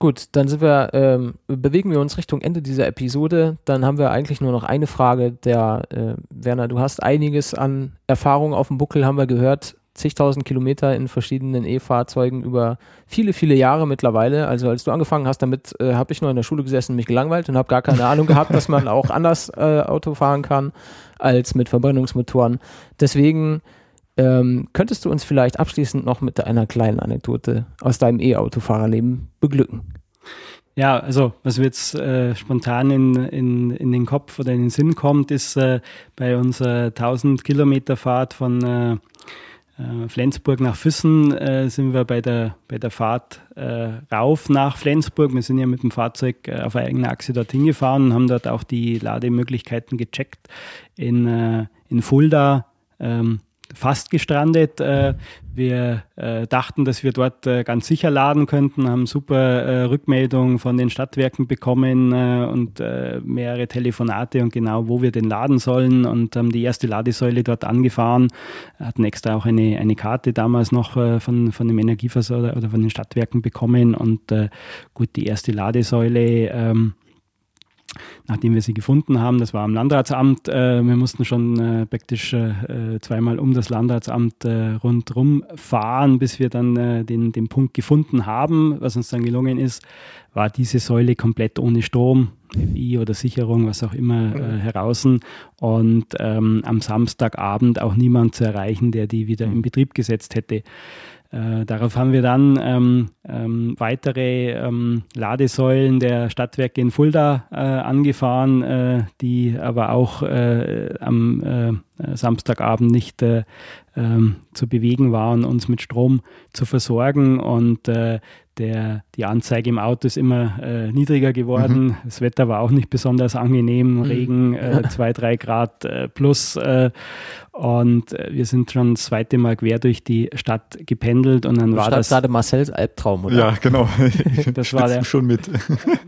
Gut, dann sind wir, ähm, bewegen wir uns Richtung Ende dieser Episode. Dann haben wir eigentlich nur noch eine Frage. Der äh, Werner, du hast einiges an Erfahrung auf dem Buckel, haben wir gehört. Zigtausend Kilometer in verschiedenen E-Fahrzeugen über viele, viele Jahre mittlerweile. Also als du angefangen hast damit, äh, habe ich nur in der Schule gesessen, mich gelangweilt und habe gar keine Ahnung gehabt, dass man auch anders äh, Auto fahren kann als mit Verbrennungsmotoren. Deswegen ähm, könntest du uns vielleicht abschließend noch mit einer kleinen Anekdote aus deinem E-Autofahrerleben beglücken? Ja, also was mir jetzt äh, spontan in, in, in den Kopf oder in den Sinn kommt, ist äh, bei unserer 1000 Kilometer Fahrt von äh, äh, Flensburg nach Füssen äh, sind wir bei der, bei der Fahrt äh, rauf nach Flensburg. Wir sind ja mit dem Fahrzeug auf eigener Achse dorthin gefahren und haben dort auch die Lademöglichkeiten gecheckt. In, in Fulda ähm, fast gestrandet. Äh, wir äh, dachten, dass wir dort äh, ganz sicher laden könnten, haben super Rückmeldungen von den Stadtwerken bekommen und mehrere Telefonate und genau, wo wir den laden sollen und haben die erste Ladesäule dort angefahren, hatten extra auch eine, eine Karte damals noch von, von dem Energieversorger oder von den Stadtwerken bekommen und gut, die erste Ladesäule ähm, nachdem wir sie gefunden haben. Das war am Landratsamt. Äh, wir mussten schon äh, praktisch äh, zweimal um das Landratsamt äh, rundherum fahren, bis wir dann äh, den, den Punkt gefunden haben. Was uns dann gelungen ist, war diese Säule komplett ohne Strom, FI oder Sicherung, was auch immer, äh, heraus. Und ähm, am Samstagabend auch niemand zu erreichen, der die wieder in Betrieb gesetzt hätte. Äh, darauf haben wir dann ähm, ähm, weitere ähm, Ladesäulen der Stadtwerke in Fulda äh, angefahren, äh, die aber auch äh, am äh, Samstagabend nicht äh, ähm, zu bewegen waren, uns mit Strom zu versorgen. Und der, die Anzeige im Auto ist immer äh, niedriger geworden. Mhm. Das Wetter war auch nicht besonders angenehm. Mhm. Regen, äh, zwei, drei Grad äh, plus. Äh, und äh, wir sind schon das zweite Mal quer durch die Stadt gependelt und dann du war das gerade Marcells Albtraum, oder? Ja, genau. das war der, schon mit.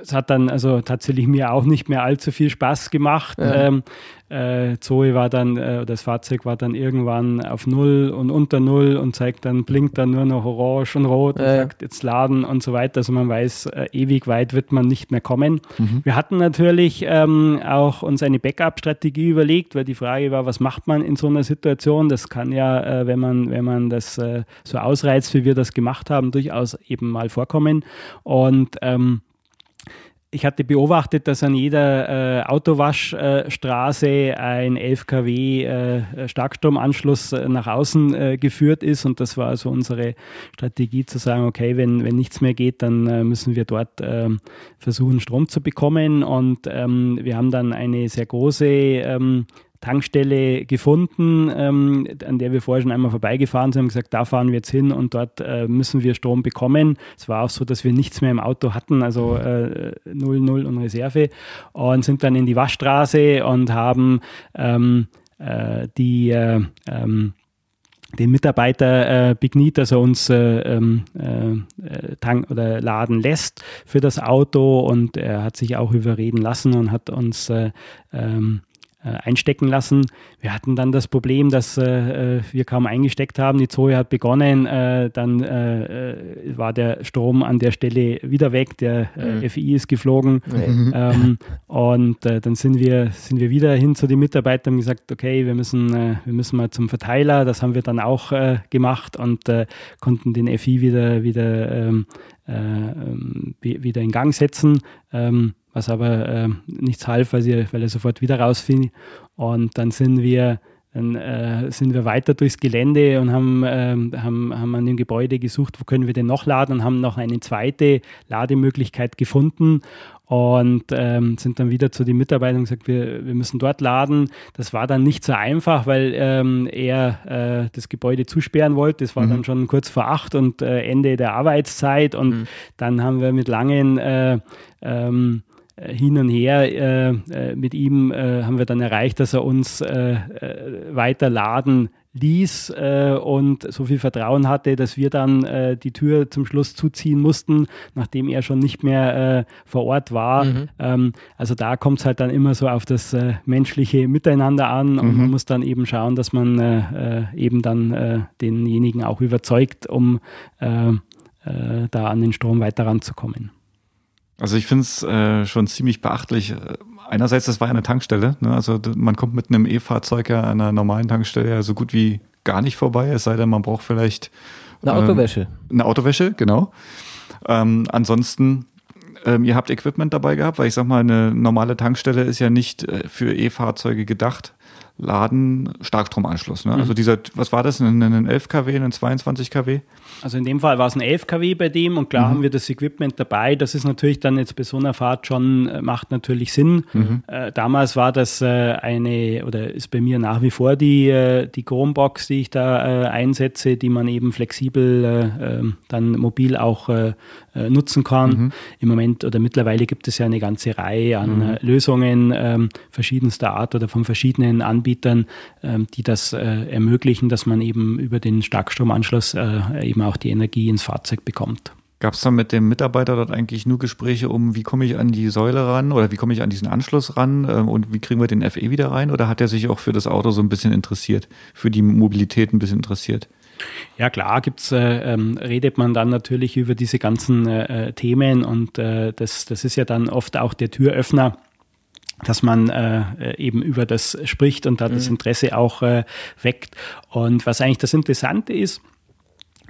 es hat dann also tatsächlich mir auch nicht mehr allzu viel Spaß gemacht. Ja. Ähm, äh, Zoe war dann, äh, das Fahrzeug war dann irgendwann auf Null und unter Null und zeigt dann, blinkt dann nur noch orange und rot und ja. sagt jetzt laden und so weiter. Also man weiß, äh, ewig weit wird man nicht mehr kommen. Mhm. Wir hatten natürlich ähm, auch uns eine Backup-Strategie überlegt, weil die Frage war, was macht man in so einer Situation? Das kann ja, äh, wenn man, wenn man das äh, so ausreizt, wie wir das gemacht haben, durchaus eben mal vorkommen. Und ähm, ich hatte beobachtet, dass an jeder äh, Autowaschstraße äh, ein 11 kW äh, Starkstromanschluss äh, nach außen äh, geführt ist. Und das war also unsere Strategie zu sagen, okay, wenn, wenn nichts mehr geht, dann äh, müssen wir dort ähm, versuchen, Strom zu bekommen. Und ähm, wir haben dann eine sehr große ähm, Tankstelle gefunden, ähm, an der wir vorher schon einmal vorbeigefahren sind, haben gesagt, da fahren wir jetzt hin und dort äh, müssen wir Strom bekommen. Es war auch so, dass wir nichts mehr im Auto hatten, also äh, 0, 0 und Reserve und sind dann in die Waschstraße und haben ähm, äh, die äh, ähm, den Mitarbeiter äh, begniet, dass er uns äh, ähm, äh, tank oder laden lässt für das Auto und er hat sich auch überreden lassen und hat uns äh, ähm, äh, einstecken lassen. Wir hatten dann das Problem, dass äh, äh, wir kaum eingesteckt haben. Die Zoe hat begonnen, äh, dann äh, äh, war der Strom an der Stelle wieder weg, der mhm. FI ist geflogen. Mhm. Ähm, und dann sind wir, sind wir wieder hin zu den Mitarbeitern und gesagt, okay, wir müssen, wir müssen mal zum Verteiler. Das haben wir dann auch gemacht und konnten den FI wieder, wieder, ähm, ähm wieder in Gang setzen. Ähm, was aber äh, nichts half, weil, sie, weil er sofort wieder rausfiel. Und dann sind wir dann äh, sind wir weiter durchs Gelände und haben, äh, haben, haben an dem Gebäude gesucht, wo können wir denn noch laden und haben noch eine zweite Lademöglichkeit gefunden und ähm, sind dann wieder zu den Mitarbeitern und gesagt, wir, wir müssen dort laden. Das war dann nicht so einfach, weil ähm, er äh, das Gebäude zusperren wollte. Das war mhm. dann schon kurz vor acht und äh, Ende der Arbeitszeit und mhm. dann haben wir mit langen äh, ähm, äh, hin und her äh, äh, mit ihm äh, haben wir dann erreicht, dass er uns äh, äh weiter laden ließ und so viel Vertrauen hatte, dass wir dann die Tür zum Schluss zuziehen mussten, nachdem er schon nicht mehr vor Ort war. Mhm. Ähm, also da kommt es halt dann immer so auf das menschliche Miteinander an und mhm. man muss dann eben schauen, dass man eben dann denjenigen auch überzeugt, um da an den Strom weiter ranzukommen. Also ich finde es äh, schon ziemlich beachtlich. Einerseits, das war ja eine Tankstelle. Ne? Also man kommt mit einem E-Fahrzeug ja an einer normalen Tankstelle ja so gut wie gar nicht vorbei, es sei denn, man braucht vielleicht eine ähm, Autowäsche. Eine Autowäsche, genau. Ähm, ansonsten, ähm, ihr habt Equipment dabei gehabt, weil ich sag mal, eine normale Tankstelle ist ja nicht äh, für E-Fahrzeuge gedacht. Laden Starkstromanschluss. Ne? Also mhm. Also dieser, was war das, ein, ein 11 kW, ein 22 kW? Also in dem Fall war es ein 11 kW bei dem und klar mhm. haben wir das Equipment dabei. Das ist natürlich dann jetzt bei so einer Fahrt schon, äh, macht natürlich Sinn. Mhm. Äh, damals war das äh, eine, oder ist bei mir nach wie vor die, äh, die Chromebox, die ich da äh, einsetze, die man eben flexibel äh, ähm, dann mobil auch nutzen kann. Mhm. Im Moment oder mittlerweile gibt es ja eine ganze Reihe an mhm. Lösungen ähm, verschiedenster Art oder von verschiedenen Anbietern, ähm, die das ermöglichen, dass man eben über den Starkstromanschluss eben auch die Energie ins Fahrzeug bekommt. Gab es dann mit dem Mitarbeiter dort eigentlich nur Gespräche um, wie komme ich an die Säule ran oder wie komme ich an diesen Anschluss ran ähm, und wie kriegen wir den FE wieder rein? Oder hat er sich auch für das Auto so ein bisschen interessiert, für die Mobilität ein bisschen interessiert? Ja klar, gibt's, äh, ähm, redet man dann natürlich über diese ganzen äh, äh Themen und äh, das, das ist ja dann oft auch der Türöffner dass man äh, eben über das spricht und da mhm. das Interesse auch äh, weckt. Und was eigentlich das Interessante ist,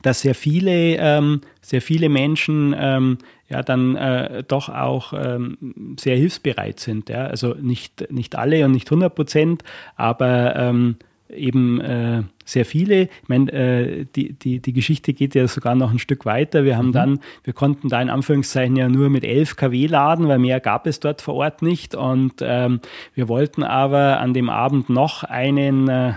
dass sehr viele, ähm, sehr viele Menschen ähm, ja dann äh, doch auch ähm, sehr hilfsbereit sind. Ja? Also nicht, nicht alle und nicht 100 Prozent, aber ähm, eben äh, sehr viele. Ich meine, äh, die, die, die Geschichte geht ja sogar noch ein Stück weiter. Wir haben mhm. dann, wir konnten da in Anführungszeichen ja nur mit 11 kW laden, weil mehr gab es dort vor Ort nicht. Und ähm, wir wollten aber an dem Abend noch einen, äh,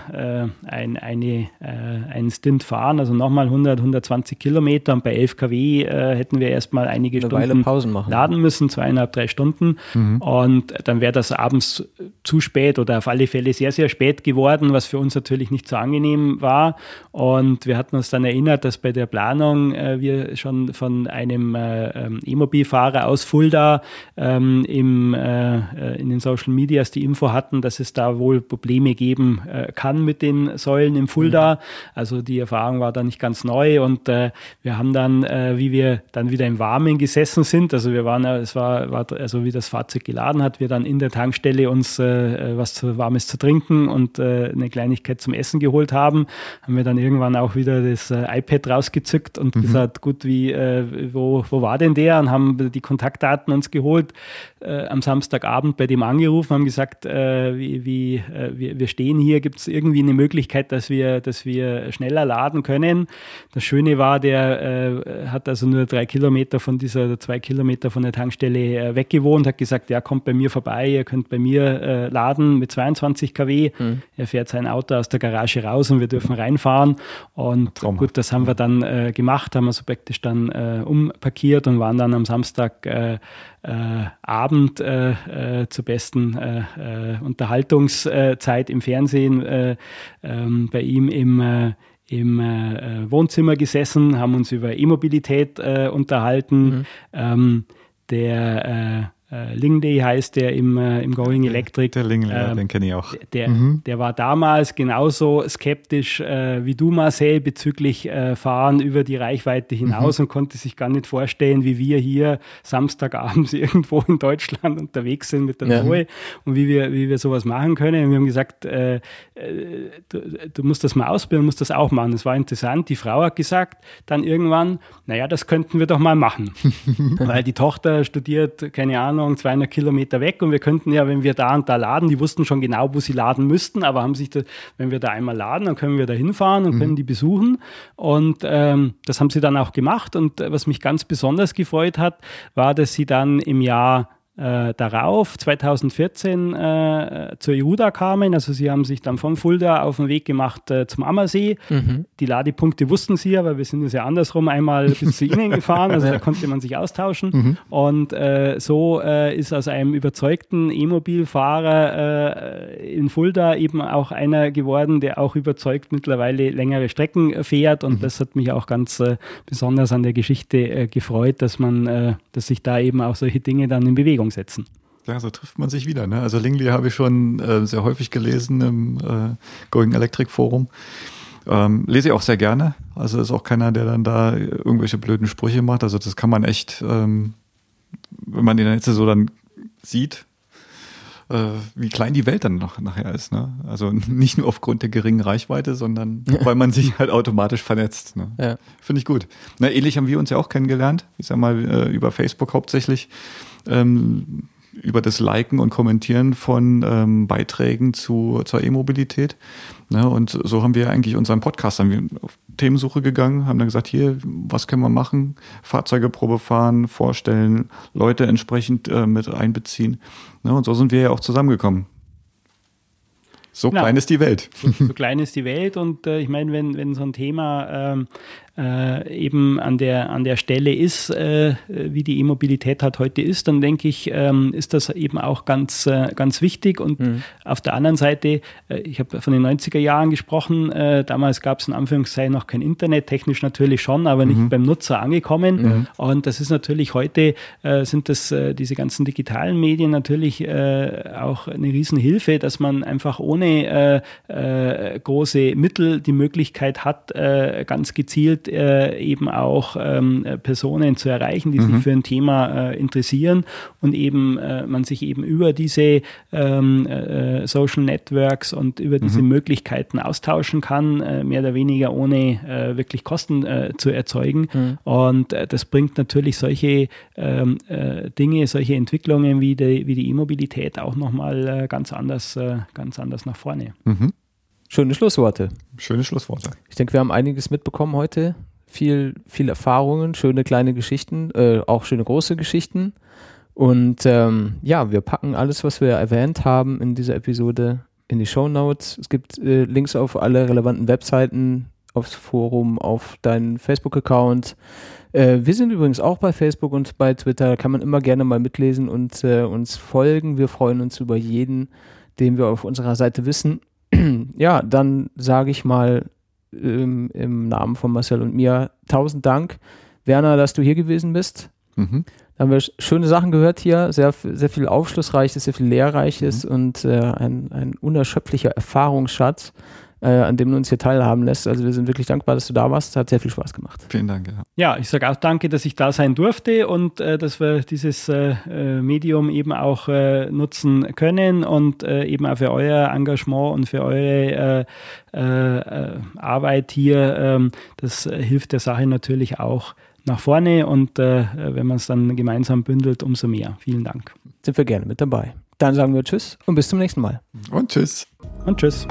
ein, eine, äh, einen Stint fahren, also nochmal 100, 120 Kilometer. Und bei 11 kW äh, hätten wir erstmal einige Eine Stunden Pausen machen. laden müssen, zweieinhalb, drei Stunden. Mhm. Und dann wäre das abends zu spät oder auf alle Fälle sehr, sehr spät geworden, was für uns natürlich nicht so angenehm gegeben war. Und wir hatten uns dann erinnert, dass bei der Planung äh, wir schon von einem äh, ähm, E-Mobil-Fahrer aus Fulda ähm, im, äh, äh, in den Social Medias die Info hatten, dass es da wohl Probleme geben äh, kann mit den Säulen im Fulda. Mhm. Also die Erfahrung war da nicht ganz neu und äh, wir haben dann, wie wir dann wieder im Warmen gesessen sind, also wir waren, es war, war also wie das Fahrzeug geladen hat, wir dann in der Tankstelle uns was zu, Warmes zu trinken und eine Kleinigkeit zum Essen geholt haben, haben wir dann irgendwann auch wieder das iPad rausgezückt und mhm. gesagt, gut, wie, wo, wo war denn der? Und haben die Kontaktdaten uns geholt, äh, am Samstagabend bei dem angerufen, haben gesagt, äh, wie, wie äh, wir, wir, stehen hier, gibt es irgendwie eine Möglichkeit, dass wir, dass wir schneller laden können. Das Schöne war, der äh, hat also nur drei Kilometer von dieser, zwei Kilometer von der Tankstelle äh, weg gewohnt, hat gesagt, ja, kommt bei mir vorbei, ihr könnt bei mir äh, laden mit 22 kW. Mhm. Er fährt sein Auto aus der Garage raus und wir dürfen reinfahren. Und Traum. gut, das haben wir dann gemacht, haben wir so praktisch dann umparkiert und waren dann am Samstag äh, Abend äh, äh, zur besten äh, äh, Unterhaltungszeit im Fernsehen äh, ähm, bei ihm im im äh, Wohnzimmer gesessen, haben uns über E-Mobilität äh, unterhalten. Mhm. Ähm, der äh, Lingley heißt der im, äh, im Going Electric. Der Lingley, äh, den kenne ich auch. Der, mhm. der war damals genauso skeptisch äh, wie du, Marcel, bezüglich äh, Fahren über die Reichweite hinaus mhm. und konnte sich gar nicht vorstellen, wie wir hier Samstagabends irgendwo in Deutschland unterwegs sind mit der ja. Zoe und wie wir, wie wir sowas machen können. Und wir haben gesagt, äh, du, du, musst das mal ausbilden, musst das auch machen. Das war interessant. Die Frau hat gesagt dann irgendwann, naja, das könnten wir doch mal machen. Weil die Tochter studiert, keine Ahnung, Ahnung, 200 Kilometer weg. Und wir könnten ja, wenn wir da und da laden, die wussten schon genau, wo sie laden müssten, aber haben sich, das, wenn wir da einmal laden, dann können wir da hinfahren und mhm. können die besuchen. Und ähm, das haben sie dann auch gemacht. Und äh, was mich ganz besonders gefreut hat, war, dass sie dann im Jahr äh, darauf, 2014, äh, zur Jehuda kamen. Also sie haben sich dann von Fulda auf den Weg gemacht äh, zum Ammersee. Mhm. Die Ladepunkte wussten sie, aber wir sind es ja andersrum einmal bis zu ihnen gefahren. Also da konnte man sich austauschen. Mhm. Und äh, so äh, ist aus einem überzeugten E-Mobil-Fahrer äh, in Fulda eben auch einer geworden, der auch überzeugt mittlerweile längere Strecken fährt. Und mhm. das hat mich auch ganz besonders an der Geschichte gefreut, dass man, dass sich da eben auch solche Dinge dann in Bewegung Bewegung setzen. Ja, so trifft man sich wieder. Ne? Also Lingley habe ich schon äh, sehr häufig gelesen im äh, Going Electric Forum. Ähm, lese ich auch sehr gerne. Also ist auch keiner, der dann da irgendwelche blöden Sprüche macht. Also das kann man echt, ähm, wenn man den jetzt so dann sieht, wie klein die Welt dann noch nachher ist. Ne? Also nicht nur aufgrund der geringen Reichweite, sondern weil man sich halt automatisch vernetzt. Ne? Ja. Finde ich gut. Na, ähnlich haben wir uns ja auch kennengelernt. Ich sag mal, äh, über Facebook hauptsächlich ähm, über das Liken und Kommentieren von ähm, Beiträgen zu, zur E-Mobilität. Ne, und so haben wir eigentlich unseren Podcast, haben wir auf Themensuche gegangen, haben dann gesagt, hier, was können wir machen? Fahrzeuge Probe fahren, vorstellen, Leute entsprechend äh, mit einbeziehen. Ne, und so sind wir ja auch zusammengekommen. So genau. klein ist die Welt. So, so, klein ist die Welt und äh, ich meine, wenn, wenn so ein Thema ähm, äh, eben an der, an der Stelle ist, äh, wie die E-Mobilität halt heute ist, dann denke ich, ähm, ist das eben auch ganz, äh, ganz wichtig. Und mhm. auf der anderen Seite, äh, ich habe von den 90er Jahren gesprochen, äh, damals gab es in Anführungszeichen noch kein Internet, technisch natürlich schon, aber nicht mhm. beim Nutzer angekommen. Mhm. Und das ist natürlich heute, äh, sind das diese ganzen digitalen Medien natürlich auch eine Riesenhilfe, dass man einfach ohne große Mittel die Möglichkeit hat, ganz gezielt gezielt äh, eben auch ähm, Personen zu erreichen, die mhm. sich für ein Thema äh, interessieren und eben äh, man sich eben über diese ähm, äh, Social Networks und über diese mhm. Möglichkeiten austauschen kann, äh, mehr oder weniger ohne äh, wirklich Kosten zu erzeugen. Mhm. Und das bringt natürlich solche ähm, Dinge, solche Entwicklungen wie die, wie die E-Mobilität auch nochmal ganz anders, ganz anders nach vorne. Mhm. Schöne Schlussworte. Schöne Schlussworte. Ich denke, wir haben einiges mitbekommen heute. Viel, viel Erfahrungen, schöne kleine Geschichten, äh, auch schöne große Geschichten. Und ähm, ja, wir packen alles, was wir erwähnt haben in dieser Episode in die Show Notes. Es gibt äh, Links auf alle relevanten Webseiten, aufs Forum, auf deinen Facebook-Account. Äh, wir sind übrigens auch bei Facebook und bei Twitter. Da kann man immer gerne mal mitlesen und äh, uns folgen. Wir freuen uns über jeden, den wir auf unserer Seite wissen ja, dann sage ich mal ähm, im Namen von Marcel und mir tausend Dank, Werner, dass du hier gewesen bist. Mhm. Da haben wir schöne Sachen gehört hier, sehr, sehr viel Aufschlussreiches, sehr viel Lehrreiches mhm. und äh, ein, ein unerschöpflicher Erfahrungsschatz äh, an dem du uns hier teilhaben lässt. Also wir sind wirklich dankbar, dass du da warst. Hat sehr viel Spaß gemacht. Vielen Dank. Ja, ja ich sage auch danke, dass ich da sein durfte und äh, dass wir dieses äh, äh Medium eben auch äh, nutzen können und äh, eben auch für euer Engagement und für eure Arbeit hier. Ähm, das hilft der Sache natürlich auch nach vorne und wenn man es dann gemeinsam bündelt, umso mehr. Vielen Dank. Sind wir gerne mit dabei. Dann sagen wir Tschüss und bis zum nächsten Mal. Und Tschüss. Und Tschüss.